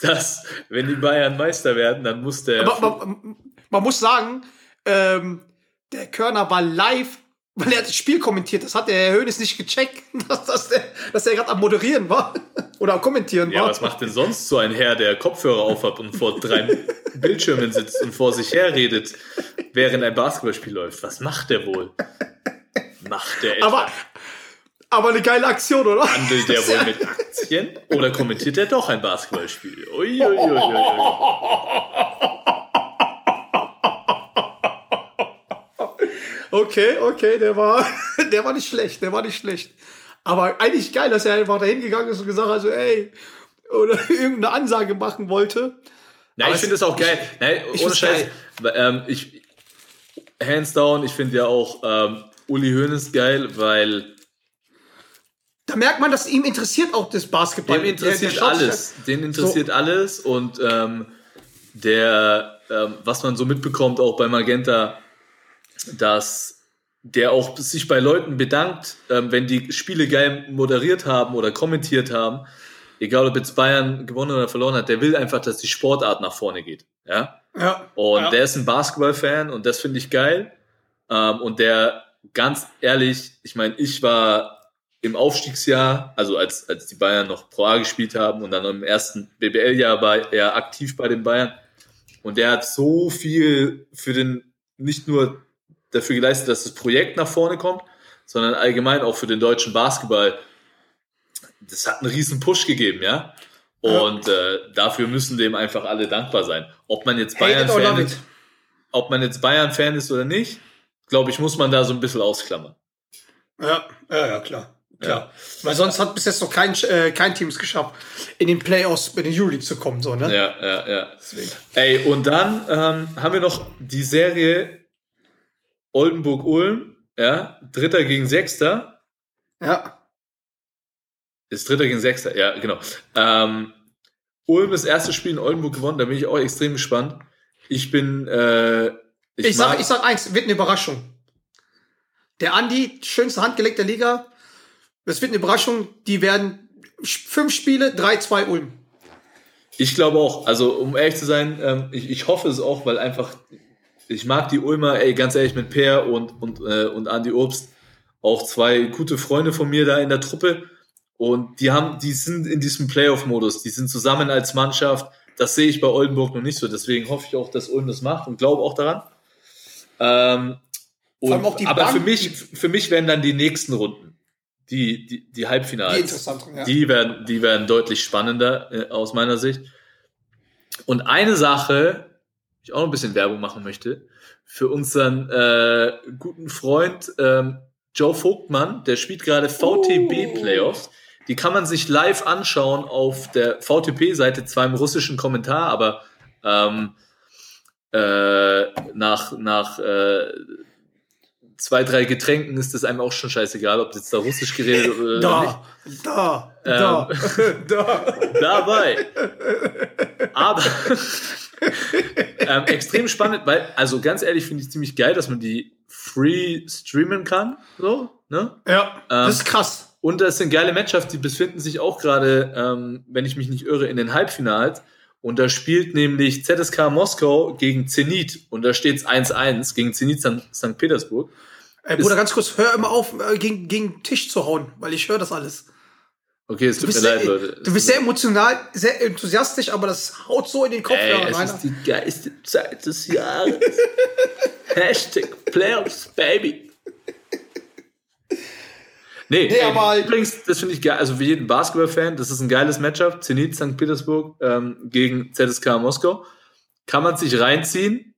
dass, wenn die Bayern Meister werden, dann muss der. Aber man, man muss sagen, ähm, der Körner war live, weil er hat das Spiel kommentiert. Das hat der Herr Hoeneß nicht gecheckt, [LAUGHS] dass, dass der, dass er gerade am Moderieren war. [LAUGHS] Oder am Kommentieren Ja, war. was macht denn sonst so ein Herr, der Kopfhörer aufhat und vor drei [LAUGHS] Bildschirmen sitzt und vor sich her redet, während ein Basketballspiel läuft? Was macht der wohl? Macht der etwa? Aber, Aber eine geile Aktion, oder? Handelt der wohl mit Aktien oder kommentiert er doch ein Basketballspiel? Uiuiuiui. Okay, okay, der war, [LAUGHS] der war nicht schlecht, der war nicht schlecht. Aber eigentlich geil, dass er einfach dahin gegangen ist und gesagt hat, so, ey, oder [LAUGHS] irgendeine Ansage machen wollte. Nein, ich finde das auch geil. Nein, ich ohne Scheiß. geil. Ähm, ich, hands down, ich finde ja auch ähm, Uli Hoeneß geil, weil Da merkt man, dass ihm interessiert auch das Basketball. dem interessiert Der- der alles. Den interessiert alles und ähm, der, ähm, was man so mitbekommt, auch bei Magenta, dass der auch sich bei Leuten bedankt, ähm, wenn die Spiele geil moderiert haben oder kommentiert haben, egal ob jetzt Bayern gewonnen oder verloren hat, der will einfach, dass die Sportart nach vorne geht. Ja. Ja. Und ja. der ist ein Basketball-Fan und das finde ich geil. Ähm, und der, ganz ehrlich, ich meine, ich war im Aufstiegsjahr, also als, als die Bayern noch Pro A gespielt haben und dann im ersten BBL-Jahr war er aktiv bei den Bayern. Und der hat so viel für den, nicht nur dafür geleistet, dass das Projekt nach vorne kommt, sondern allgemein auch für den deutschen Basketball. Das hat einen riesen Push gegeben, ja. Und äh, dafür müssen dem einfach alle dankbar sein. Ob man jetzt Bayern-Fan love ist, ob man jetzt Bayern-Fan ist oder nicht, glaube ich, muss man da so ein bisschen ausklammern. Ja, ja, ja, klar. Klar. Weil sonst hat bis jetzt noch kein, äh, kein Team es geschafft, in den Playoffs in den Euroleague zu kommen, so, ne? Ja, ja, ja. Ey, und dann ähm, haben wir noch die Serie Oldenburg-Ulm, ja, Dritter gegen Sechster. Ja. Ist Dritter gegen Sechster, ja, genau. Ähm, Ulm das erste Spiel in Oldenburg gewonnen, da bin ich auch extrem gespannt. Ich bin, äh, ich, Ich, sag, ich sag eins, wird eine Überraschung. Der Andi, schönste Handgelenk der Liga. Das wird eine Überraschung. Die werden fünf Spiele, 3-2 Ulm. Ich glaube auch, also um ehrlich zu sein, ähm, ich, ich hoffe es auch, weil einfach, ich mag die Ulmer, ey, ganz ehrlich, mit Per und, und, äh, und Andi Obst, auch zwei gute Freunde von mir da in der Truppe. Und die haben, die sind in diesem Playoff-Modus, die sind zusammen als Mannschaft. Das sehe ich bei Oldenburg noch nicht so. Deswegen hoffe ich auch, dass Ulm das macht und glaube auch daran. Ähm, und, allem auch die aber Bank, für mich, für mich werden dann die nächsten Runden, die, die, die Halbfinals. Die ja. Die werden, die werden deutlich spannender äh, aus meiner Sicht. Und eine Sache, ich auch noch ein bisschen Werbung machen möchte, für unseren äh, guten Freund ähm, Joe Vogtmann, der spielt gerade VTB Playoffs. Die kann man sich live anschauen auf der VTP-Seite, zwar im russischen Kommentar, aber ähm, äh, nach, nach äh, zwei, drei Getränken ist das einem auch schon scheißegal, ob jetzt da russisch geredet wird oder [LAUGHS] nicht. Da, da, da, [LAUGHS] da. dabei. Aber [LAUGHS] ähm, extrem spannend, weil, also ganz ehrlich, finde ich ziemlich geil, dass man die free streamen kann. So, ne? Ja, das ist krass. Und das sind geile Matchups, die befinden sich auch gerade, ähm, wenn ich mich nicht irre, in den Halbfinals. Und da spielt nämlich ZSK Moskau gegen Zenit. Und da steht es 1-1 gegen Zenit St. Petersburg. Ey, Bruder, ganz kurz, hör immer auf, äh, gegen, gegen den Tisch zu hauen, weil ich höre das alles. Okay, es Du tut mir leid, sehr, Leute. du bist sehr emotional, sehr enthusiastisch, aber das haut so in den Kopf Ey, es ist die geilste Zeit des Jahres. [LAUGHS] Hashtag Playoffs, Baby. Nee, Nee, ey, aber halt- übrigens, das finde ich geil. Also für jeden Basketball-Fan, das ist ein geiles Matchup. Zenit St. Petersburg ähm, gegen ZSK Moskau. Kann man sich reinziehen.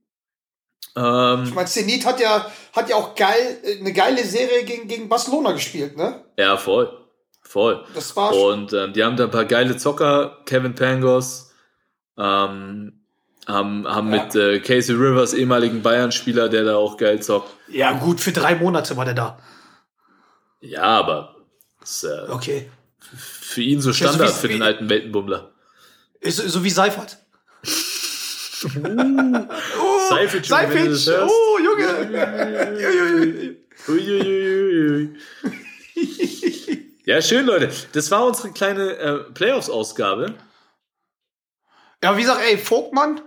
Ähm, Ich meine, Zenit hat ja, hat ja auch geil, äh, eine geile Serie gegen, gegen Barcelona gespielt, ne? ja, voll. Voll. Das war Und ähm, die haben da ein paar geile Zocker. Kevin Pangos ähm, haben, haben mit äh, Casey Rivers, ehemaligen Bayern-Spieler, der da auch geil zockt. Ja, gut, für drei Monate war der da. Ja, aber ist äh, Okay. für ihn so so Standard wie- für den alten Weltenbummler. Ist, so wie Seifert. [LAUGHS] Seifert, du das Seifert! hörst. Oh, Junge! Uiuiuiui. Ja, schön, Leute. Das war unsere kleine äh, Playoffs-Ausgabe. Ja, wie gesagt, ey, Vogtmann,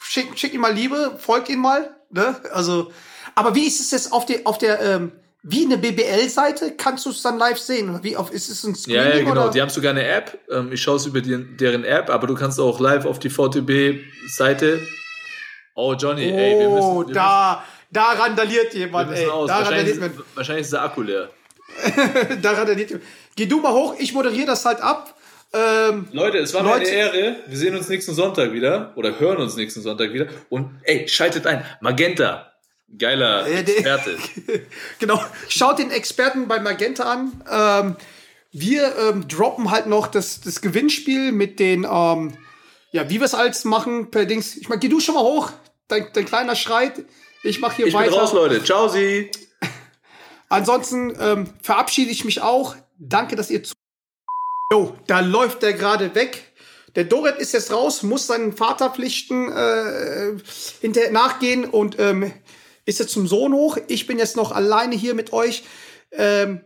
schick, schick ihm mal Liebe, folgt ihm mal, ne? Also, aber wie ist es jetzt auf der, auf der, ähm, wie eine BBL-Seite? Kannst du es dann live sehen? Wie auf, ist es ein Ja, Screening ja, genau. oder? Die haben sogar eine App. Ähm, ich schaue es über die, deren App, aber du kannst auch live auf die VTB-Seite. Oh, Johnny, ey, wir müssen. oh, da, da randaliert müssen, jemand, müssen ey. aus. Da Wahrscheinlich, randaliert man. ist- wahrscheinlich ist der Akku leer. [LAUGHS] Daran erinnert- Geh du mal hoch, ich moderiere das halt ab. Ähm, Leute, es war Leute- eine Ehre. Wir sehen uns nächsten Sonntag wieder oder hören uns nächsten Sonntag wieder. Und ey, schaltet ein. Magenta. Geiler Äh, Experte. [LAUGHS] genau, schaut den Experten bei Magenta an. Ähm, wir ähm, droppen halt noch das, das Gewinnspiel mit den, ähm, ja, wie wir es alles machen, per Dings. Ich meine, geh du schon mal hoch, dein, dein kleiner schreit. Ich mache hier Ich bin weiter. raus, Leute. Ciao, Sie. Ansonsten ähm, verabschiede ich mich auch. Danke, dass ihr zu. Jo, da läuft der gerade weg. Der Doret ist jetzt raus, muss seinen Vaterpflichten äh, nachgehen und ähm, ist jetzt zum Sohn hoch. Ich bin jetzt noch alleine hier mit euch. Ähm,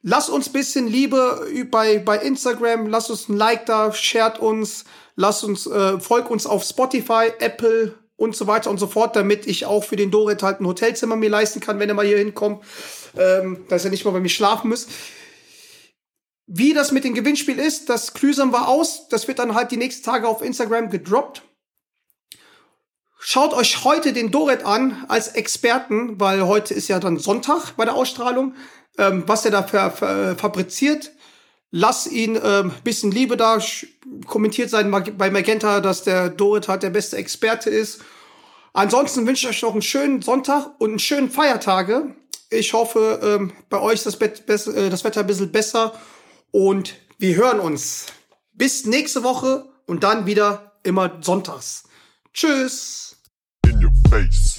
lasst uns bisschen Liebe bei, bei Instagram, lasst uns ein Like da, shared uns, lasst uns, äh, folgt uns auf Spotify, Apple und so weiter und so fort, damit ich auch für den Doret halt ein Hotelzimmer mir leisten kann, wenn er mal hier hinkommt, ähm, dass er nicht mal bei mir schlafen muss. Wie das mit dem Gewinnspiel ist, das klüsern wir aus. Das wird dann halt die nächsten Tage auf Instagram gedroppt. Schaut euch heute den Doret an als Experten, weil heute ist ja dann Sonntag bei der Ausstrahlung, ähm, was er da ver, ver, fabriziert. Lass ihn ähm, bisschen Liebe da, kommentiert sein Mag bei Magenta, dass der Doret halt der beste Experte ist. Ansonsten wünsche ich euch noch einen schönen Sonntag und einen schönen Feiertage. Ich hoffe, ähm, bei euch ist das, bess- äh, das Wetter ein bisschen besser und wir hören uns. Bis nächste Woche und dann wieder immer sonntags. Tschüss. In your face.